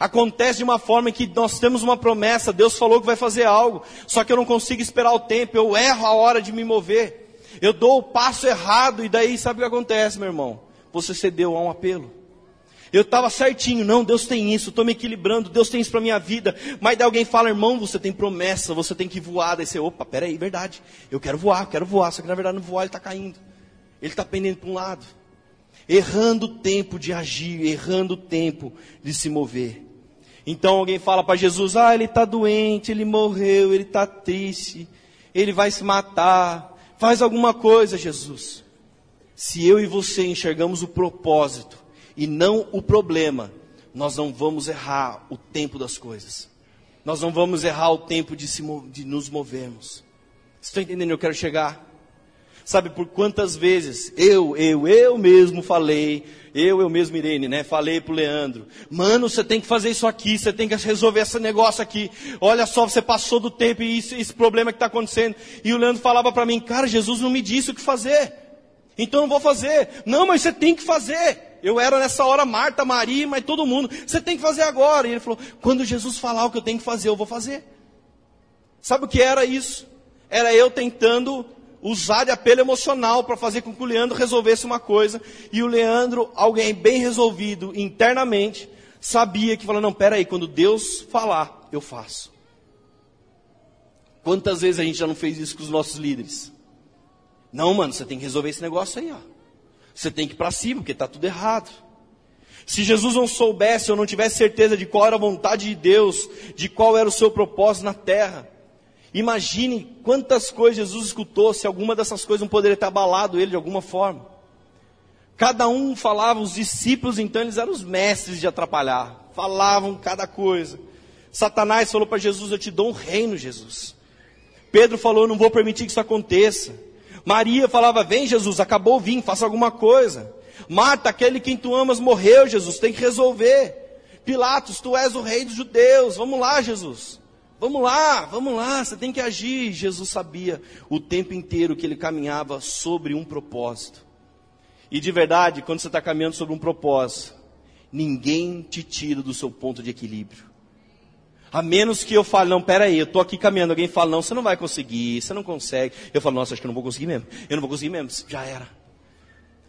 acontece de uma forma que nós temos uma promessa, Deus falou que vai fazer algo, só que eu não consigo esperar o tempo, eu erro a hora de me mover, eu dou o passo errado, e daí sabe o que acontece, meu irmão? Você cedeu a um apelo. Eu estava certinho, não, Deus tem isso, estou me equilibrando, Deus tem isso para minha vida. Mas daí alguém fala, irmão, você tem promessa, você tem que voar. Daí você, opa, peraí, verdade, eu quero voar, quero voar. Só que na verdade não voar, ele está caindo. Ele está pendendo para um lado. Errando o tempo de agir, errando o tempo de se mover. Então alguém fala para Jesus: Ah, ele está doente, ele morreu, ele está triste, ele vai se matar. Faz alguma coisa, Jesus. Se eu e você enxergamos o propósito e não o problema, nós não vamos errar o tempo das coisas. Nós não vamos errar o tempo de, se, de nos movermos. Estão entendendo? Eu quero chegar. Sabe por quantas vezes eu, eu, eu mesmo falei eu, eu mesmo, Irene, né? Falei pro Leandro, mano, você tem que fazer isso aqui, você tem que resolver esse negócio aqui. Olha só, você passou do tempo e isso, esse problema que está acontecendo. E o Leandro falava para mim, cara, Jesus não me disse o que fazer. Então eu não vou fazer. Não, mas você tem que fazer. Eu era nessa hora Marta, Maria, mas todo mundo. Você tem que fazer agora. E ele falou: quando Jesus falar o que eu tenho que fazer, eu vou fazer. Sabe o que era isso? Era eu tentando usar de apelo emocional para fazer com que o Leandro resolvesse uma coisa. E o Leandro, alguém bem resolvido internamente, sabia que falou: não, peraí, quando Deus falar, eu faço. Quantas vezes a gente já não fez isso com os nossos líderes? Não, mano, você tem que resolver esse negócio aí, ó. Você tem que ir para cima, porque está tudo errado. Se Jesus não soubesse ou não tivesse certeza de qual era a vontade de Deus, de qual era o seu propósito na terra, imagine quantas coisas Jesus escutou, se alguma dessas coisas não poderia ter abalado ele de alguma forma. Cada um falava, os discípulos então eles eram os mestres de atrapalhar, falavam cada coisa. Satanás falou para Jesus: Eu te dou um reino, Jesus. Pedro falou: Não vou permitir que isso aconteça. Maria falava: Vem, Jesus, acabou o vinho, faça alguma coisa. Marta, aquele quem tu amas morreu, Jesus, tem que resolver. Pilatos, tu és o rei dos judeus, vamos lá, Jesus. Vamos lá, vamos lá, você tem que agir. Jesus sabia o tempo inteiro que ele caminhava sobre um propósito. E de verdade, quando você está caminhando sobre um propósito, ninguém te tira do seu ponto de equilíbrio. A menos que eu fale, não, peraí, eu estou aqui caminhando, alguém fala, não, você não vai conseguir, você não consegue. Eu falo, nossa, acho que eu não vou conseguir mesmo. Eu não vou conseguir mesmo, já era.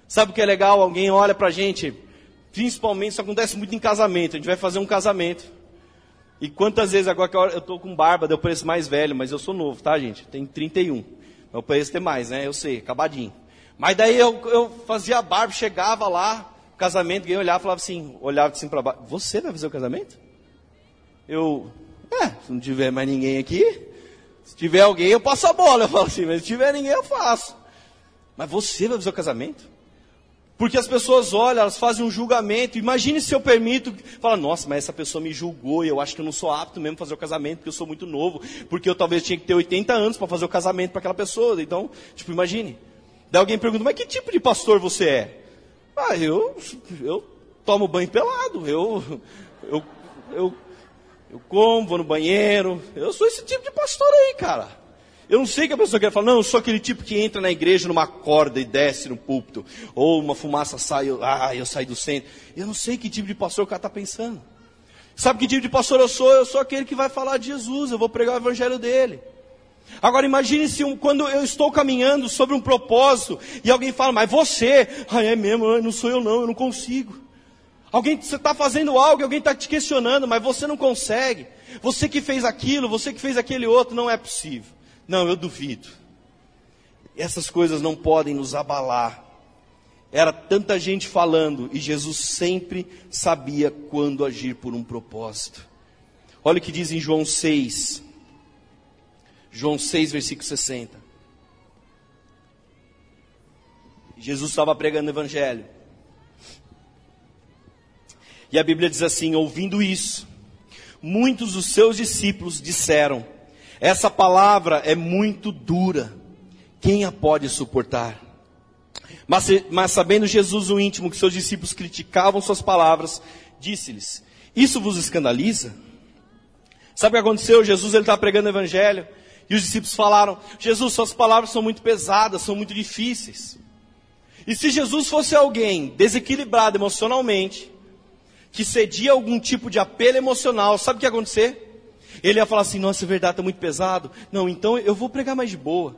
Sabe o que é legal? Alguém olha pra gente, principalmente, isso acontece muito em casamento, a gente vai fazer um casamento. E quantas vezes agora que eu estou com barba, eu pareço mais velho, mas eu sou novo, tá gente? Tenho 31. Eu pareço ter mais, né? Eu sei, acabadinho. Mas daí eu, eu fazia a barba, chegava lá, casamento, alguém olhava e falava assim, olhava assim para baixo, você vai fazer o casamento? Eu, é, se não tiver mais ninguém aqui, se tiver alguém eu passo a bola, eu falo assim, mas se tiver ninguém eu faço. Mas você vai fazer o casamento? Porque as pessoas olham, elas fazem um julgamento. Imagine se eu permito, fala, nossa, mas essa pessoa me julgou eu acho que eu não sou apto mesmo para fazer o casamento, porque eu sou muito novo, porque eu talvez tinha que ter 80 anos para fazer o casamento para aquela pessoa. Então, tipo, imagine. Daí alguém pergunta, mas que tipo de pastor você é? Ah, eu, eu tomo banho pelado, eu, eu, eu, eu como, vou no banheiro, eu sou esse tipo de pastor aí, cara. Eu não sei que a pessoa quer falar, não, eu sou aquele tipo que entra na igreja numa corda e desce no púlpito, ou uma fumaça sai, eu, ah, eu saio do centro. Eu não sei que tipo de pastor o cara está pensando. Sabe que tipo de pastor eu sou? Eu sou aquele que vai falar de Jesus, eu vou pregar o evangelho dele. Agora imagine se um, quando eu estou caminhando sobre um propósito e alguém fala, mas você, ah, é mesmo, não sou eu não, eu não consigo. Alguém você está fazendo algo, alguém está te questionando, mas você não consegue. Você que fez aquilo, você que fez aquele outro, não é possível. Não, eu duvido. Essas coisas não podem nos abalar. Era tanta gente falando e Jesus sempre sabia quando agir por um propósito. Olha o que diz em João 6, João 6, versículo 60. Jesus estava pregando o evangelho. E a Bíblia diz assim: ouvindo isso, muitos dos seus discípulos disseram: Essa palavra é muito dura, quem a pode suportar? Mas, mas sabendo Jesus o íntimo que seus discípulos criticavam suas palavras, disse-lhes: Isso vos escandaliza? Sabe o que aconteceu? Jesus ele estava pregando o evangelho. E os discípulos falaram: Jesus, suas palavras são muito pesadas, são muito difíceis. E se Jesus fosse alguém desequilibrado emocionalmente, que cedia algum tipo de apelo emocional, sabe o que ia acontecer? Ele ia falar assim: Nossa, é verdade, está muito pesado. Não, então eu vou pregar mais de boa.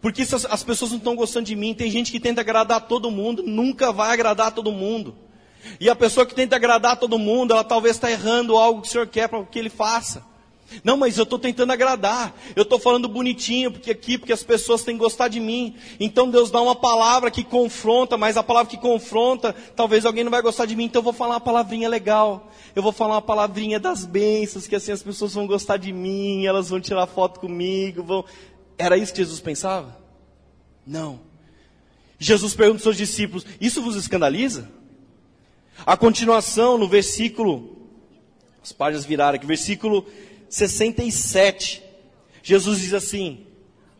Porque se as pessoas não estão gostando de mim, tem gente que tenta agradar todo mundo, nunca vai agradar todo mundo. E a pessoa que tenta agradar todo mundo, ela talvez está errando algo que o Senhor quer para que ele faça. Não, mas eu estou tentando agradar. Eu estou falando bonitinho, porque aqui, porque as pessoas têm que gostar de mim. Então Deus dá uma palavra que confronta, mas a palavra que confronta, talvez alguém não vai gostar de mim, então eu vou falar uma palavrinha legal. Eu vou falar uma palavrinha das bênçãos, que assim as pessoas vão gostar de mim, elas vão tirar foto comigo, vão. Era isso que Jesus pensava? Não. Jesus pergunta aos seus discípulos: Isso vos escandaliza? A continuação, no versículo, as páginas viraram aqui, versículo 67, Jesus diz assim: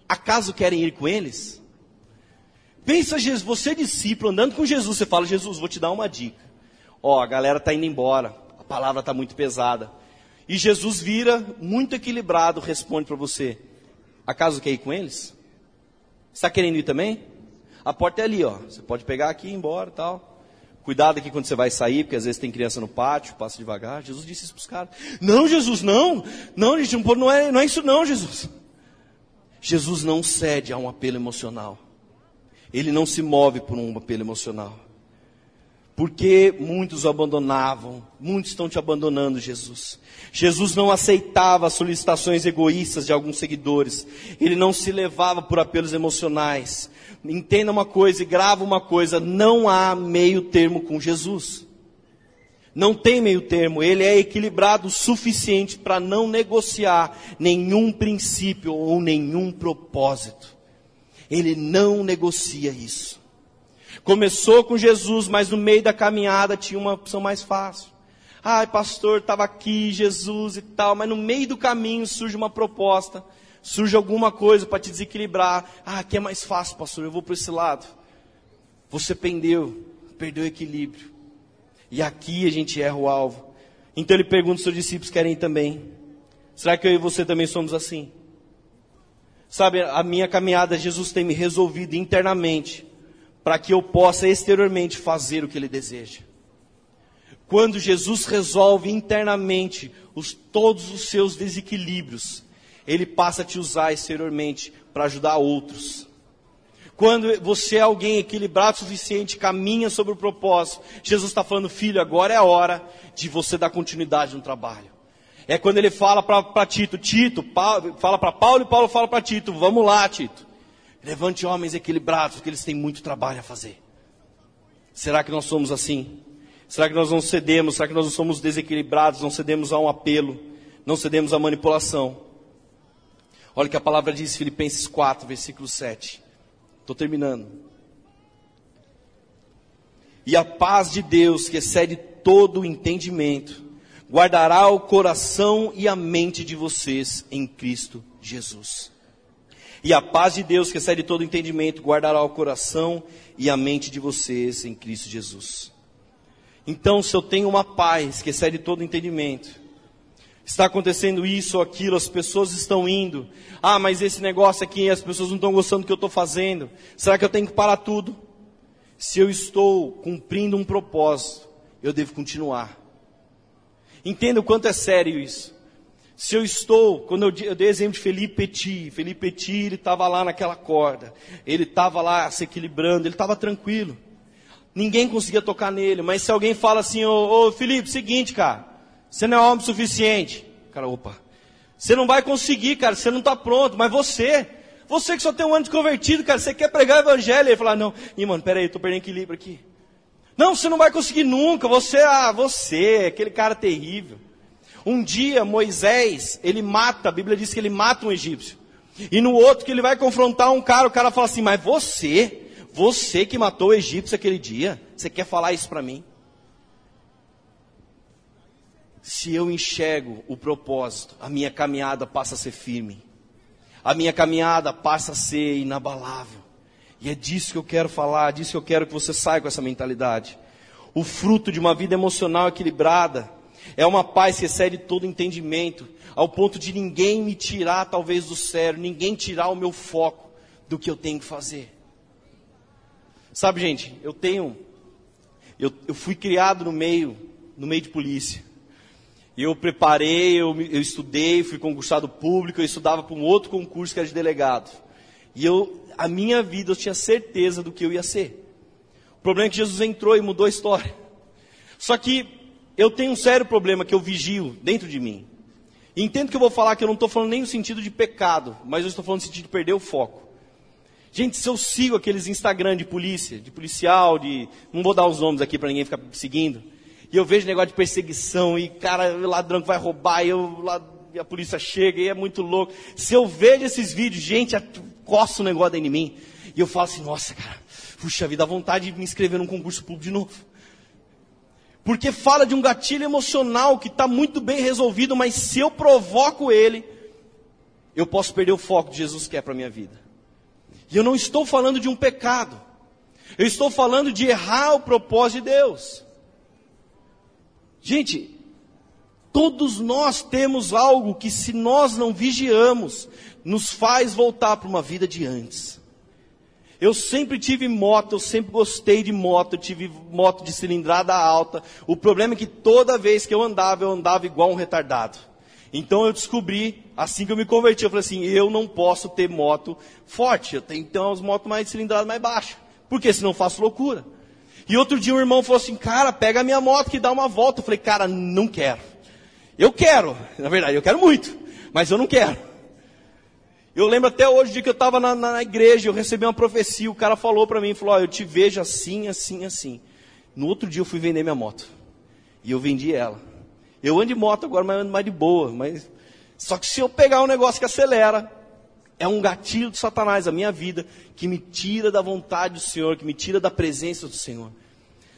Acaso querem ir com eles? Pensa, Jesus, você é discípulo, andando com Jesus, você fala: Jesus, vou te dar uma dica. Ó, a galera está indo embora, a palavra está muito pesada. E Jesus vira, muito equilibrado, responde para você: Acaso quer ir com eles? Está querendo ir também? A porta é ali, ó. Você pode pegar aqui e ir embora tal. Cuidado aqui quando você vai sair, porque às vezes tem criança no pátio, passa devagar. Jesus disse isso para os caras. Não, Jesus, não. Não, gente, não é, não é isso não, Jesus. Jesus não cede a um apelo emocional. Ele não se move por um apelo emocional. Porque muitos o abandonavam, muitos estão te abandonando, Jesus. Jesus não aceitava solicitações egoístas de alguns seguidores. Ele não se levava por apelos emocionais. Entenda uma coisa e grava uma coisa: não há meio termo com Jesus. Não tem meio termo, ele é equilibrado o suficiente para não negociar nenhum princípio ou nenhum propósito. Ele não negocia isso. Começou com Jesus, mas no meio da caminhada tinha uma opção mais fácil. Ai, pastor, estava aqui, Jesus e tal, mas no meio do caminho surge uma proposta, surge alguma coisa para te desequilibrar. Ah, aqui é mais fácil, pastor, eu vou para esse lado. Você pendeu, perdeu o equilíbrio. E aqui a gente erra o alvo. Então ele pergunta se os discípulos querem ir também. Será que eu e você também somos assim? Sabe, a minha caminhada, Jesus tem me resolvido internamente para que eu possa exteriormente fazer o que Ele deseja. Quando Jesus resolve internamente os, todos os seus desequilíbrios, Ele passa a te usar exteriormente para ajudar outros. Quando você é alguém equilibrado o suficiente, caminha sobre o propósito, Jesus está falando, filho, agora é a hora de você dar continuidade no trabalho. É quando ele fala para Tito, Tito, Paulo, fala para Paulo e Paulo fala para Tito, vamos lá, Tito. Levante homens equilibrados, porque eles têm muito trabalho a fazer. Será que nós somos assim? Será que nós não cedemos? Será que nós não somos desequilibrados? Não cedemos a um apelo? Não cedemos à manipulação? Olha o que a palavra diz, Filipenses 4, versículo 7. Estou terminando. E a paz de Deus, que excede todo o entendimento, guardará o coração e a mente de vocês em Cristo Jesus. E a paz de Deus, que excede todo o entendimento, guardará o coração e a mente de vocês em Cristo Jesus. Então, se eu tenho uma paz que excede todo o entendimento, está acontecendo isso ou aquilo, as pessoas estão indo. Ah, mas esse negócio aqui, as pessoas não estão gostando do que eu estou fazendo. Será que eu tenho que parar tudo? Se eu estou cumprindo um propósito, eu devo continuar. Entenda o quanto é sério isso. Se eu estou, quando eu, eu dei exemplo de Felipe Petit, Felipe Petit, ele estava lá naquela corda, ele estava lá se equilibrando, ele estava tranquilo. Ninguém conseguia tocar nele, mas se alguém fala assim, ô, ô Felipe, seguinte, cara, você não é homem suficiente. Cara, opa. Você não vai conseguir, cara, você não está pronto, mas você, você que só tem um ano de convertido, cara, você quer pregar o evangelho. Ele fala, não, ih, mano, peraí, estou perdendo equilíbrio aqui. Não, você não vai conseguir nunca, você, ah, você, aquele cara terrível. Um dia Moisés, ele mata, a Bíblia diz que ele mata um egípcio. E no outro que ele vai confrontar um cara, o cara fala assim, mas você, você que matou o egípcio aquele dia, você quer falar isso para mim? Se eu enxergo o propósito, a minha caminhada passa a ser firme. A minha caminhada passa a ser inabalável. E é disso que eu quero falar, disso que eu quero que você saia com essa mentalidade. O fruto de uma vida emocional equilibrada é uma paz que excede todo entendimento, ao ponto de ninguém me tirar talvez do sério, ninguém tirar o meu foco do que eu tenho que fazer. Sabe, gente, eu tenho, eu, eu fui criado no meio, no meio de polícia. Eu preparei, eu, eu estudei, fui concursado público, eu estudava para um outro concurso que era de delegado. E eu, a minha vida, eu tinha certeza do que eu ia ser. O problema é que Jesus entrou e mudou a história. Só que eu tenho um sério problema que eu vigio dentro de mim. E entendo que eu vou falar que eu não estou falando nem no sentido de pecado, mas eu estou falando no sentido de perder o foco. Gente, se eu sigo aqueles Instagram de polícia, de policial, de. Não vou dar os nomes aqui para ninguém ficar seguindo. E eu vejo negócio de perseguição, e cara, ladrão que vai roubar, e, eu, e a polícia chega, e é muito louco. Se eu vejo esses vídeos, gente, coça o negócio dentro de mim. E eu falo assim, nossa, cara, puxa vida, dá vontade de me inscrever num concurso público de novo. Porque fala de um gatilho emocional que está muito bem resolvido, mas se eu provoco ele, eu posso perder o foco que Jesus quer para a minha vida. E eu não estou falando de um pecado. Eu estou falando de errar o propósito de Deus. Gente, todos nós temos algo que, se nós não vigiamos, nos faz voltar para uma vida de antes. Eu sempre tive moto, eu sempre gostei de moto, eu tive moto de cilindrada alta. O problema é que toda vez que eu andava, eu andava igual um retardado. Então eu descobri, assim que eu me converti, eu falei assim, eu não posso ter moto forte, eu tenho que ter motos mais cilindrada mais baixa. Porque senão eu faço loucura. E outro dia um irmão falou assim, cara, pega a minha moto que dá uma volta. Eu falei, cara, não quero. Eu quero, na verdade, eu quero muito, mas eu não quero. Eu lembro até hoje, dia que eu estava na, na, igreja, eu recebi uma profecia, o cara falou para mim, falou, oh, eu te vejo assim, assim, assim. No outro dia eu fui vender minha moto. E eu vendi ela. Eu ando de moto agora, mas ando mais de boa. Mas... Só que se eu pegar um negócio que acelera, é um gatilho de Satanás a minha vida, que me tira da vontade do Senhor, que me tira da presença do Senhor.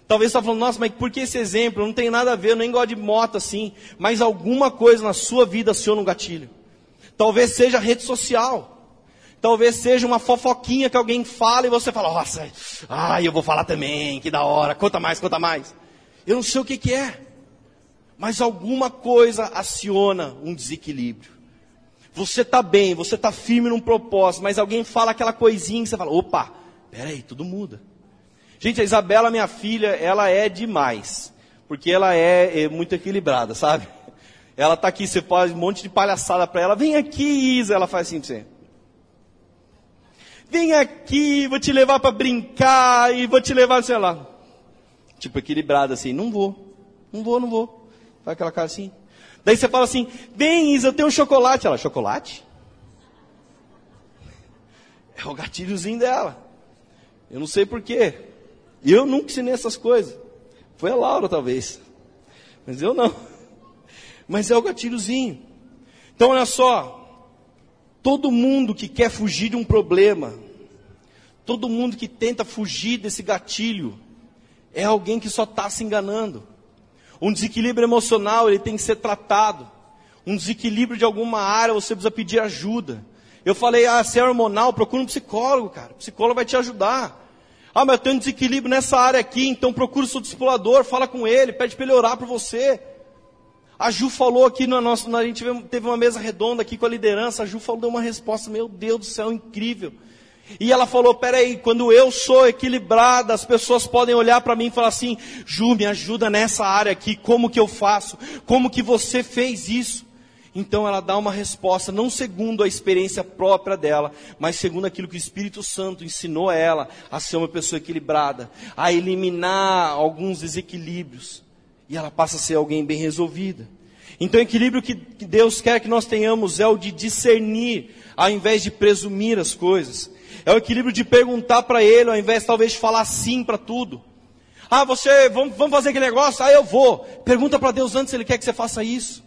Talvez você está falando, nossa, mas por que esse exemplo? Não tem nada a ver, eu nem gosto de moto assim. Mas alguma coisa na sua vida aciona um gatilho. Talvez seja rede social. Talvez seja uma fofoquinha que alguém fala e você fala, nossa, ai, eu vou falar também, que da hora, conta mais, conta mais. Eu não sei o que, que é, mas alguma coisa aciona um desequilíbrio. Você está bem, você está firme num propósito, mas alguém fala aquela coisinha que você fala, opa, peraí, tudo muda. Gente, a Isabela, minha filha, ela é demais, porque ela é, é muito equilibrada, sabe? Ela está aqui, você faz um monte de palhaçada para ela, vem aqui, Isa, ela faz assim para você. Vem aqui, vou te levar para brincar e vou te levar, sei lá. Tipo, equilibrado assim, não vou, não vou, não vou. Faz aquela cara assim. Daí você fala assim, vem Isa, eu tenho um chocolate. Ela, chocolate? É o gatilhozinho dela. Eu não sei porquê. Eu nunca ensinei essas coisas. Foi a Laura, talvez. Mas eu não. Mas é o gatilhozinho. Então, olha só. Todo mundo que quer fugir de um problema, todo mundo que tenta fugir desse gatilho, é alguém que só está se enganando. Um desequilíbrio emocional, ele tem que ser tratado. Um desequilíbrio de alguma área, você precisa pedir ajuda. Eu falei, ah, se é hormonal, procura um psicólogo, cara. O psicólogo vai te ajudar. Ah, mas eu tenho um desequilíbrio nessa área aqui, então procura o seu discipulador, fala com ele, pede para ele orar por você. A Ju falou aqui na nossa, a gente teve uma mesa redonda aqui com a liderança, a Ju falou, deu uma resposta, meu Deus do céu, incrível. E ela falou, peraí, quando eu sou equilibrada, as pessoas podem olhar para mim e falar assim, Ju, me ajuda nessa área aqui, como que eu faço? Como que você fez isso? Então ela dá uma resposta, não segundo a experiência própria dela, mas segundo aquilo que o Espírito Santo ensinou a ela a ser uma pessoa equilibrada, a eliminar alguns desequilíbrios e ela passa a ser alguém bem resolvida. Então, o equilíbrio que Deus quer que nós tenhamos é o de discernir, ao invés de presumir as coisas. É o equilíbrio de perguntar para Ele, ao invés talvez de falar sim para tudo. Ah, você, vamos, vamos fazer aquele negócio? Ah, eu vou. Pergunta para Deus antes se Ele quer que você faça isso.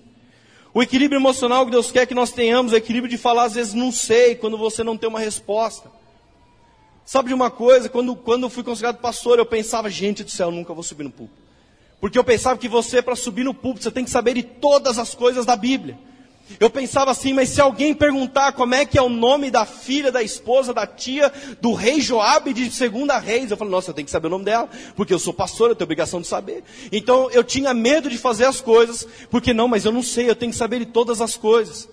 O equilíbrio emocional que Deus quer que nós tenhamos é o equilíbrio de falar às vezes não sei, quando você não tem uma resposta. Sabe de uma coisa? Quando, quando eu fui considerado pastor, eu pensava, gente do céu, nunca vou subir no púlpito. Porque eu pensava que você, para subir no púlpito, você tem que saber de todas as coisas da Bíblia. Eu pensava assim, mas se alguém perguntar como é que é o nome da filha, da esposa, da tia, do rei Joabe de segunda reis, eu falo, nossa, eu tenho que saber o nome dela, porque eu sou pastor, eu tenho obrigação de saber. Então eu tinha medo de fazer as coisas, porque não, mas eu não sei, eu tenho que saber de todas as coisas.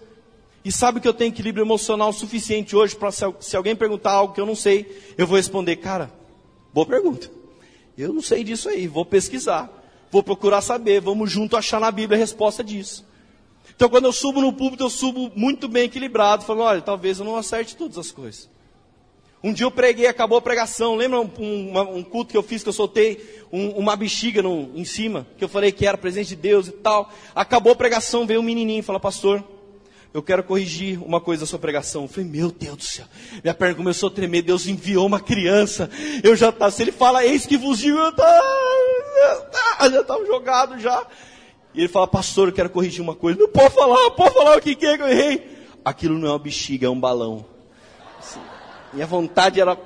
E sabe que eu tenho equilíbrio emocional suficiente hoje para se, se alguém perguntar algo que eu não sei, eu vou responder, cara, boa pergunta. Eu não sei disso aí, vou pesquisar. Vou procurar saber, vamos junto achar na Bíblia a resposta disso. Então, quando eu subo no púlpito, eu subo muito bem equilibrado, falando: olha, talvez eu não acerte todas as coisas. Um dia eu preguei, acabou a pregação. Lembra um, um, um culto que eu fiz, que eu soltei um, uma bexiga no, em cima, que eu falei que era presente de Deus e tal. Acabou a pregação, veio um menininho e falou: Pastor, eu quero corrigir uma coisa da sua pregação. Eu falei, meu Deus do céu. Minha perna começou a tremer. Deus enviou uma criança. Eu já estava, se ele fala, eis que vos digo, eu já estava jogado já. E ele fala, pastor, eu quero corrigir uma coisa. Não pode falar, pode falar o que é que eu errei. Aquilo não é uma bexiga, é um balão. Assim, minha vontade era.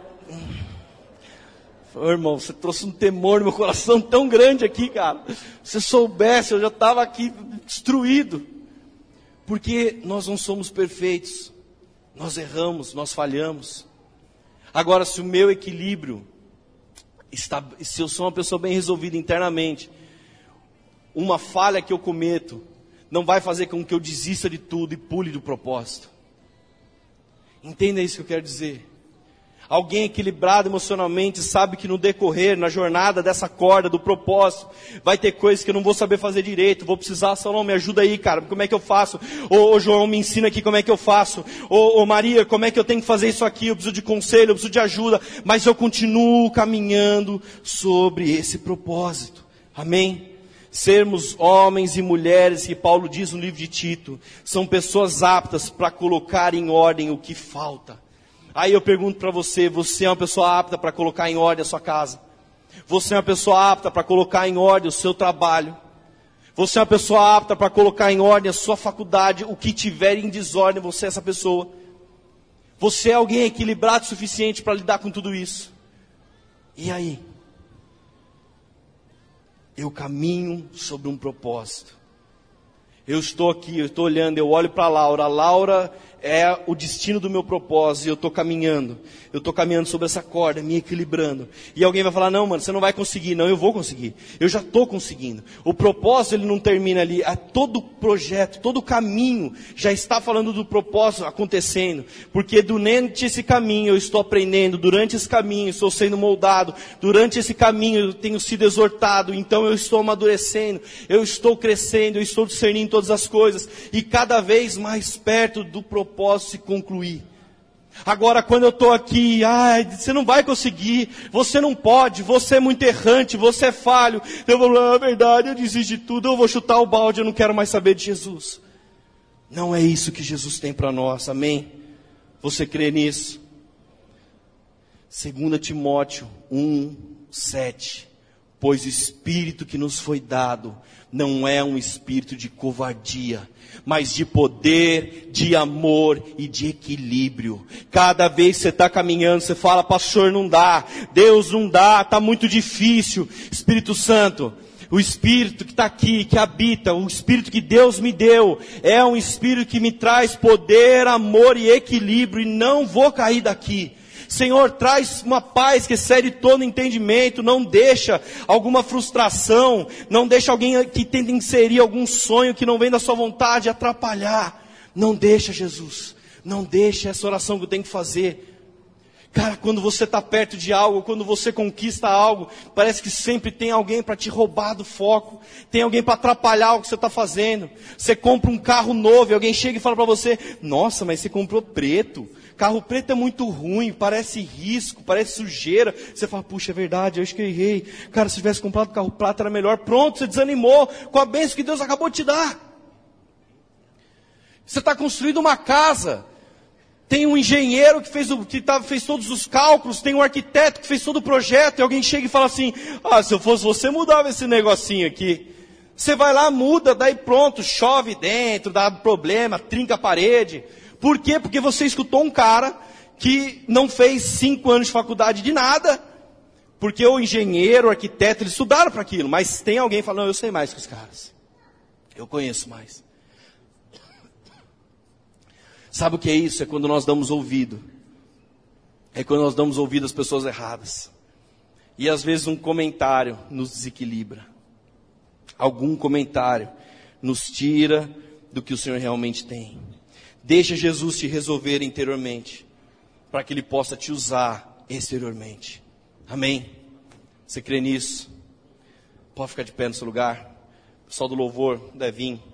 Oh, irmão, você trouxe um temor no meu coração tão grande aqui, cara. Se soubesse, eu já estava aqui destruído. Porque nós não somos perfeitos. Nós erramos, nós falhamos. Agora, se o meu equilíbrio está, se eu sou uma pessoa bem resolvida internamente, uma falha que eu cometo não vai fazer com que eu desista de tudo e pule do propósito. Entenda isso que eu quero dizer. Alguém equilibrado emocionalmente sabe que no decorrer, na jornada dessa corda, do propósito, vai ter coisas que eu não vou saber fazer direito, vou precisar, Salão, me ajuda aí, cara, como é que eu faço? Ô, ô João, me ensina aqui como é que eu faço. Ô, ô Maria, como é que eu tenho que fazer isso aqui? Eu preciso de conselho, eu preciso de ajuda, mas eu continuo caminhando sobre esse propósito. Amém? Sermos homens e mulheres, que Paulo diz no livro de Tito, são pessoas aptas para colocar em ordem o que falta. Aí eu pergunto para você: você é uma pessoa apta para colocar em ordem a sua casa? Você é uma pessoa apta para colocar em ordem o seu trabalho? Você é uma pessoa apta para colocar em ordem a sua faculdade, o que tiver em desordem, você é essa pessoa. Você é alguém equilibrado o suficiente para lidar com tudo isso. E aí? Eu caminho sobre um propósito. Eu estou aqui, eu estou olhando, eu olho para Laura. Laura é o destino do meu propósito, e eu estou caminhando, eu estou caminhando sobre essa corda, me equilibrando. E alguém vai falar, não, mano, você não vai conseguir. Não, eu vou conseguir. Eu já estou conseguindo. O propósito, ele não termina ali. Todo projeto, todo caminho já está falando do propósito acontecendo. Porque durante esse caminho eu estou aprendendo, durante esse caminho estou sendo moldado, durante esse caminho eu tenho sido exortado, então eu estou amadurecendo, eu estou crescendo, eu estou discernindo todas as coisas. E cada vez mais perto do propósito se concluir. Agora, quando eu estou aqui, ai, você não vai conseguir, você não pode, você é muito errante, você é falho. Eu vou falar, a verdade, eu desisto de tudo, eu vou chutar o balde, eu não quero mais saber de Jesus. Não é isso que Jesus tem para nós, amém? Você crê nisso? 2 Timóteo 1, 7. Pois o Espírito que nos foi dado não é um espírito de covardia, mas de poder, de amor e de equilíbrio. Cada vez que você está caminhando, você fala, pastor, não dá, Deus não dá, está muito difícil. Espírito Santo, o Espírito que está aqui, que habita, o Espírito que Deus me deu, é um Espírito que me traz poder, amor e equilíbrio, e não vou cair daqui. Senhor, traz uma paz que excede todo entendimento, não deixa alguma frustração, não deixa alguém que tenta inserir algum sonho que não vem da sua vontade atrapalhar. Não deixa, Jesus. Não deixa essa oração que eu tenho que fazer. Cara, quando você está perto de algo, quando você conquista algo, parece que sempre tem alguém para te roubar do foco, tem alguém para atrapalhar o que você está fazendo. Você compra um carro novo e alguém chega e fala para você: Nossa, mas você comprou preto. Carro preto é muito ruim, parece risco, parece sujeira. Você fala, puxa, é verdade, eu acho que eu errei. Cara, se tivesse comprado carro prata era melhor. Pronto, você desanimou com a bênção que Deus acabou de te dar. Você está construindo uma casa. Tem um engenheiro que, fez, o, que tá, fez todos os cálculos, tem um arquiteto que fez todo o projeto, e alguém chega e fala assim: Ah, se eu fosse você, mudava esse negocinho aqui. Você vai lá, muda, daí pronto, chove dentro, dá problema, trinca a parede. Por quê? Porque você escutou um cara que não fez cinco anos de faculdade de nada, porque o engenheiro, o arquiteto, eles estudaram para aquilo, mas tem alguém falando, eu sei mais que os caras. Eu conheço mais. Sabe o que é isso? É quando nós damos ouvido. É quando nós damos ouvido às pessoas erradas. E às vezes um comentário nos desequilibra. Algum comentário nos tira do que o Senhor realmente tem. Deixa Jesus te resolver interiormente, para que Ele possa te usar exteriormente. Amém? Você crê nisso? Pode ficar de pé no seu lugar. Pessoal do louvor, deve vir.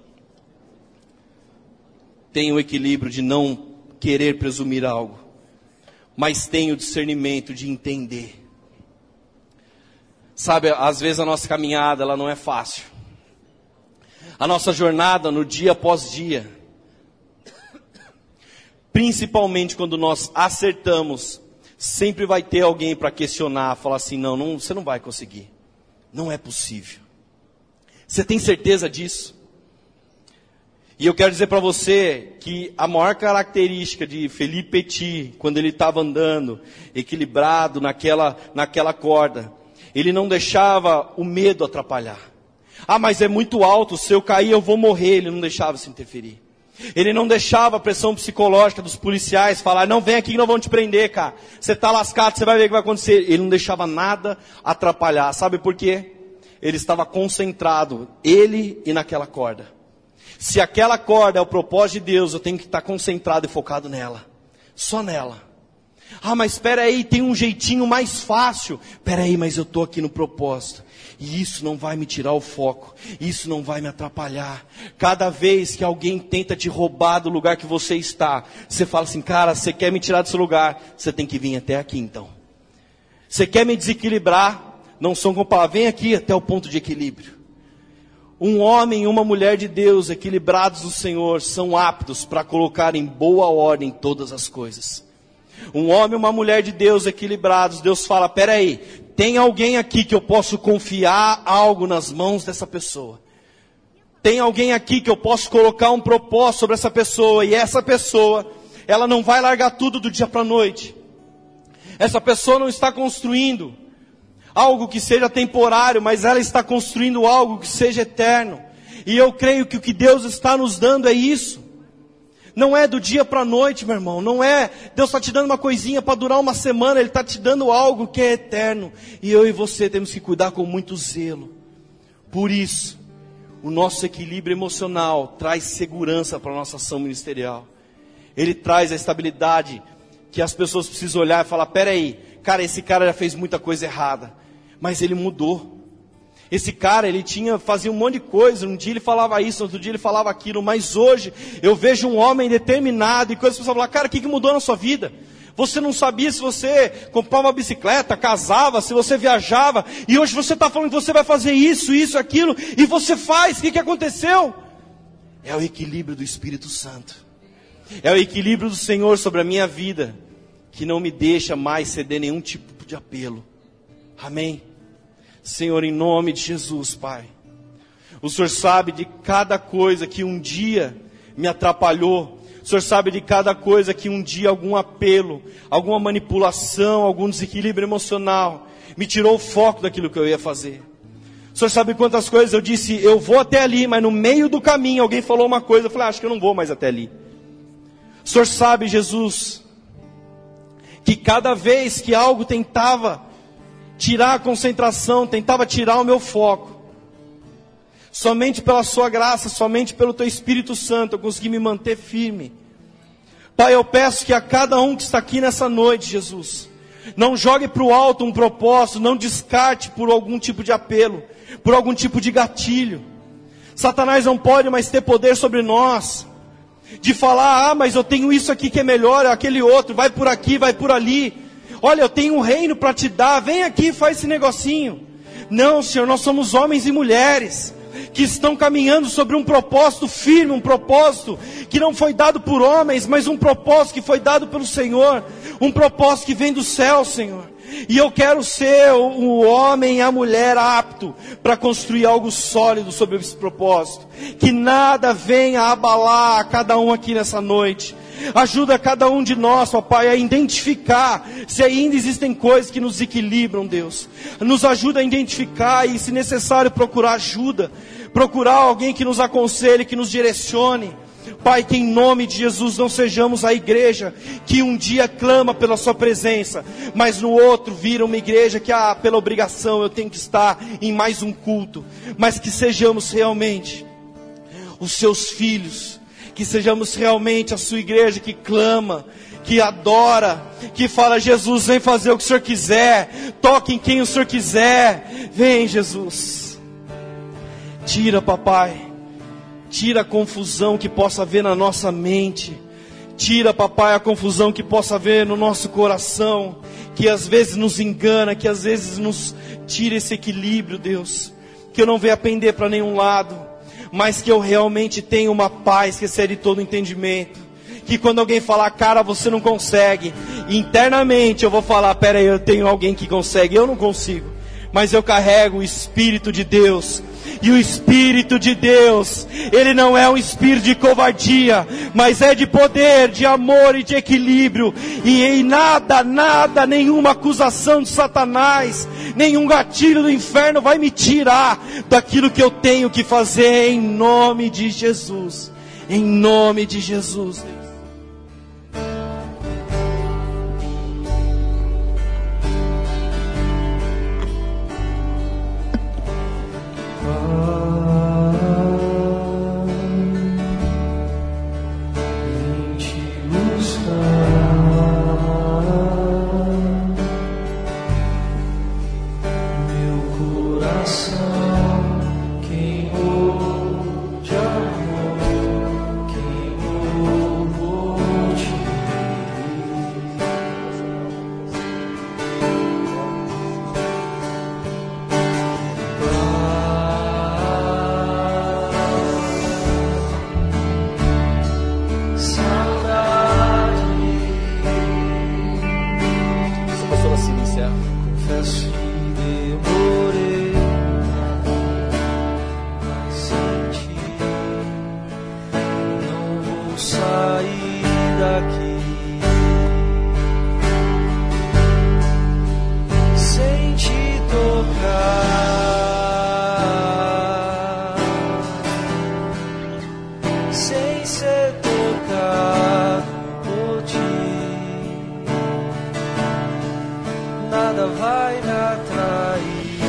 Tem o equilíbrio de não querer presumir algo, mas tem o discernimento de entender. Sabe, às vezes a nossa caminhada ela não é fácil. A nossa jornada no dia após dia Principalmente quando nós acertamos, sempre vai ter alguém para questionar, falar assim: não, não, você não vai conseguir. Não é possível. Você tem certeza disso? E eu quero dizer para você que a maior característica de Felipe Petit, quando ele estava andando, equilibrado naquela, naquela corda, ele não deixava o medo atrapalhar. Ah, mas é muito alto, se eu cair eu vou morrer. Ele não deixava se interferir. Ele não deixava a pressão psicológica dos policiais falar, não vem aqui que não vão te prender, cara. Você está lascado, você vai ver o que vai acontecer. Ele não deixava nada atrapalhar. Sabe por quê? Ele estava concentrado, ele e naquela corda. Se aquela corda é o propósito de Deus, eu tenho que estar concentrado e focado nela. Só nela. Ah, mas espera aí, tem um jeitinho mais fácil. Espera aí, mas eu estou aqui no propósito. E isso não vai me tirar o foco. Isso não vai me atrapalhar. Cada vez que alguém tenta te roubar do lugar que você está, você fala assim, cara, você quer me tirar desse lugar? Você tem que vir até aqui então. Você quer me desequilibrar? Não são com palavras. Vem aqui até o ponto de equilíbrio. Um homem e uma mulher de Deus equilibrados do Senhor são aptos para colocar em boa ordem todas as coisas. Um homem e uma mulher de Deus equilibrados, Deus fala: peraí, tem alguém aqui que eu posso confiar algo nas mãos dessa pessoa. Tem alguém aqui que eu posso colocar um propósito sobre essa pessoa e essa pessoa, ela não vai largar tudo do dia para a noite. Essa pessoa não está construindo algo que seja temporário, mas ela está construindo algo que seja eterno. E eu creio que o que Deus está nos dando é isso. Não é do dia para a noite, meu irmão. Não é Deus está te dando uma coisinha para durar uma semana. Ele está te dando algo que é eterno. E eu e você temos que cuidar com muito zelo. Por isso, o nosso equilíbrio emocional traz segurança para a nossa ação ministerial. Ele traz a estabilidade que as pessoas precisam olhar e falar: peraí, cara, esse cara já fez muita coisa errada, mas ele mudou. Esse cara, ele tinha, fazia um monte de coisa, um dia ele falava isso, outro dia ele falava aquilo, mas hoje eu vejo um homem determinado e coisas que pessoas falam, cara, o que, que mudou na sua vida? Você não sabia se você comprava uma bicicleta, casava, se você viajava, e hoje você está falando que você vai fazer isso, isso, aquilo, e você faz, o que, que aconteceu? É o equilíbrio do Espírito Santo, é o equilíbrio do Senhor sobre a minha vida, que não me deixa mais ceder nenhum tipo de apelo. Amém? Senhor, em nome de Jesus, Pai. O Senhor sabe de cada coisa que um dia me atrapalhou. O Senhor sabe de cada coisa que um dia algum apelo, alguma manipulação, algum desequilíbrio emocional me tirou o foco daquilo que eu ia fazer. O Senhor sabe quantas coisas eu disse, eu vou até ali, mas no meio do caminho alguém falou uma coisa, eu falei, ah, acho que eu não vou mais até ali. O Senhor sabe, Jesus, que cada vez que algo tentava tirar a concentração, tentava tirar o meu foco. Somente pela Sua graça, somente pelo Teu Espírito Santo eu consegui me manter firme. Pai, eu peço que a cada um que está aqui nessa noite, Jesus, não jogue para o alto um propósito, não descarte por algum tipo de apelo, por algum tipo de gatilho. Satanás não pode mais ter poder sobre nós, de falar, ah, mas eu tenho isso aqui que é melhor, aquele outro, vai por aqui, vai por ali. Olha, eu tenho um reino para te dar, vem aqui e faz esse negocinho. Não, Senhor, nós somos homens e mulheres que estão caminhando sobre um propósito firme, um propósito que não foi dado por homens, mas um propósito que foi dado pelo Senhor, um propósito que vem do céu, Senhor. E eu quero ser o homem e a mulher apto para construir algo sólido sobre esse propósito. Que nada venha abalar a cada um aqui nessa noite. Ajuda cada um de nós, ó Pai, a identificar se ainda existem coisas que nos equilibram, Deus. Nos ajuda a identificar e, se necessário, procurar ajuda. Procurar alguém que nos aconselhe, que nos direcione. Pai, que em nome de Jesus não sejamos a igreja que um dia clama pela Sua presença, mas no outro vira uma igreja que, ah, pela obrigação eu tenho que estar em mais um culto, mas que sejamos realmente os Seus filhos que sejamos realmente a sua igreja que clama, que adora, que fala: Jesus, vem fazer o que o Senhor quiser, toque em quem o Senhor quiser, vem, Jesus. Tira, papai, tira a confusão que possa haver na nossa mente, tira, papai, a confusão que possa haver no nosso coração, que às vezes nos engana, que às vezes nos tira esse equilíbrio, Deus, que eu não venha pender para nenhum lado mas que eu realmente tenha uma paz que excede todo entendimento. Que quando alguém falar, cara, você não consegue, internamente eu vou falar, pera aí, eu tenho alguém que consegue, eu não consigo, mas eu carrego o Espírito de Deus e o Espírito de Deus, ele não é um espírito de covardia, mas é de poder, de amor e de equilíbrio. E em nada, nada, nenhuma acusação de Satanás, nenhum gatilho do inferno vai me tirar daquilo que eu tenho que fazer em nome de Jesus. Em nome de Jesus. Vai me atrair.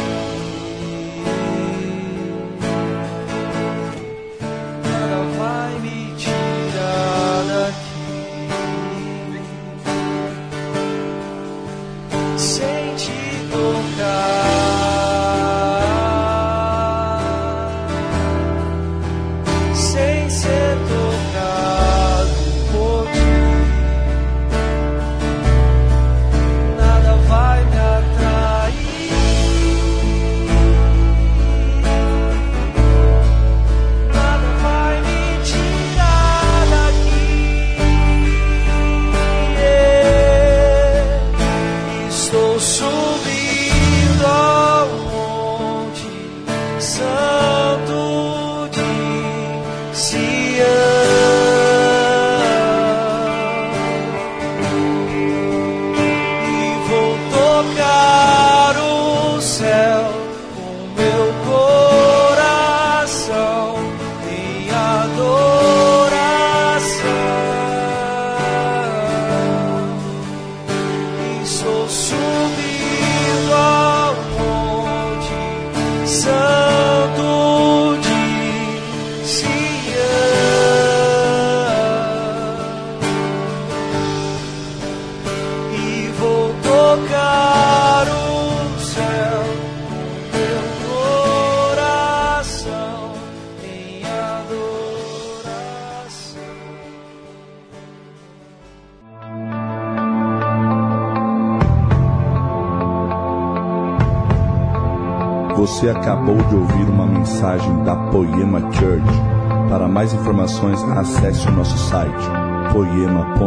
Informações, acesse o nosso site poema.com.br.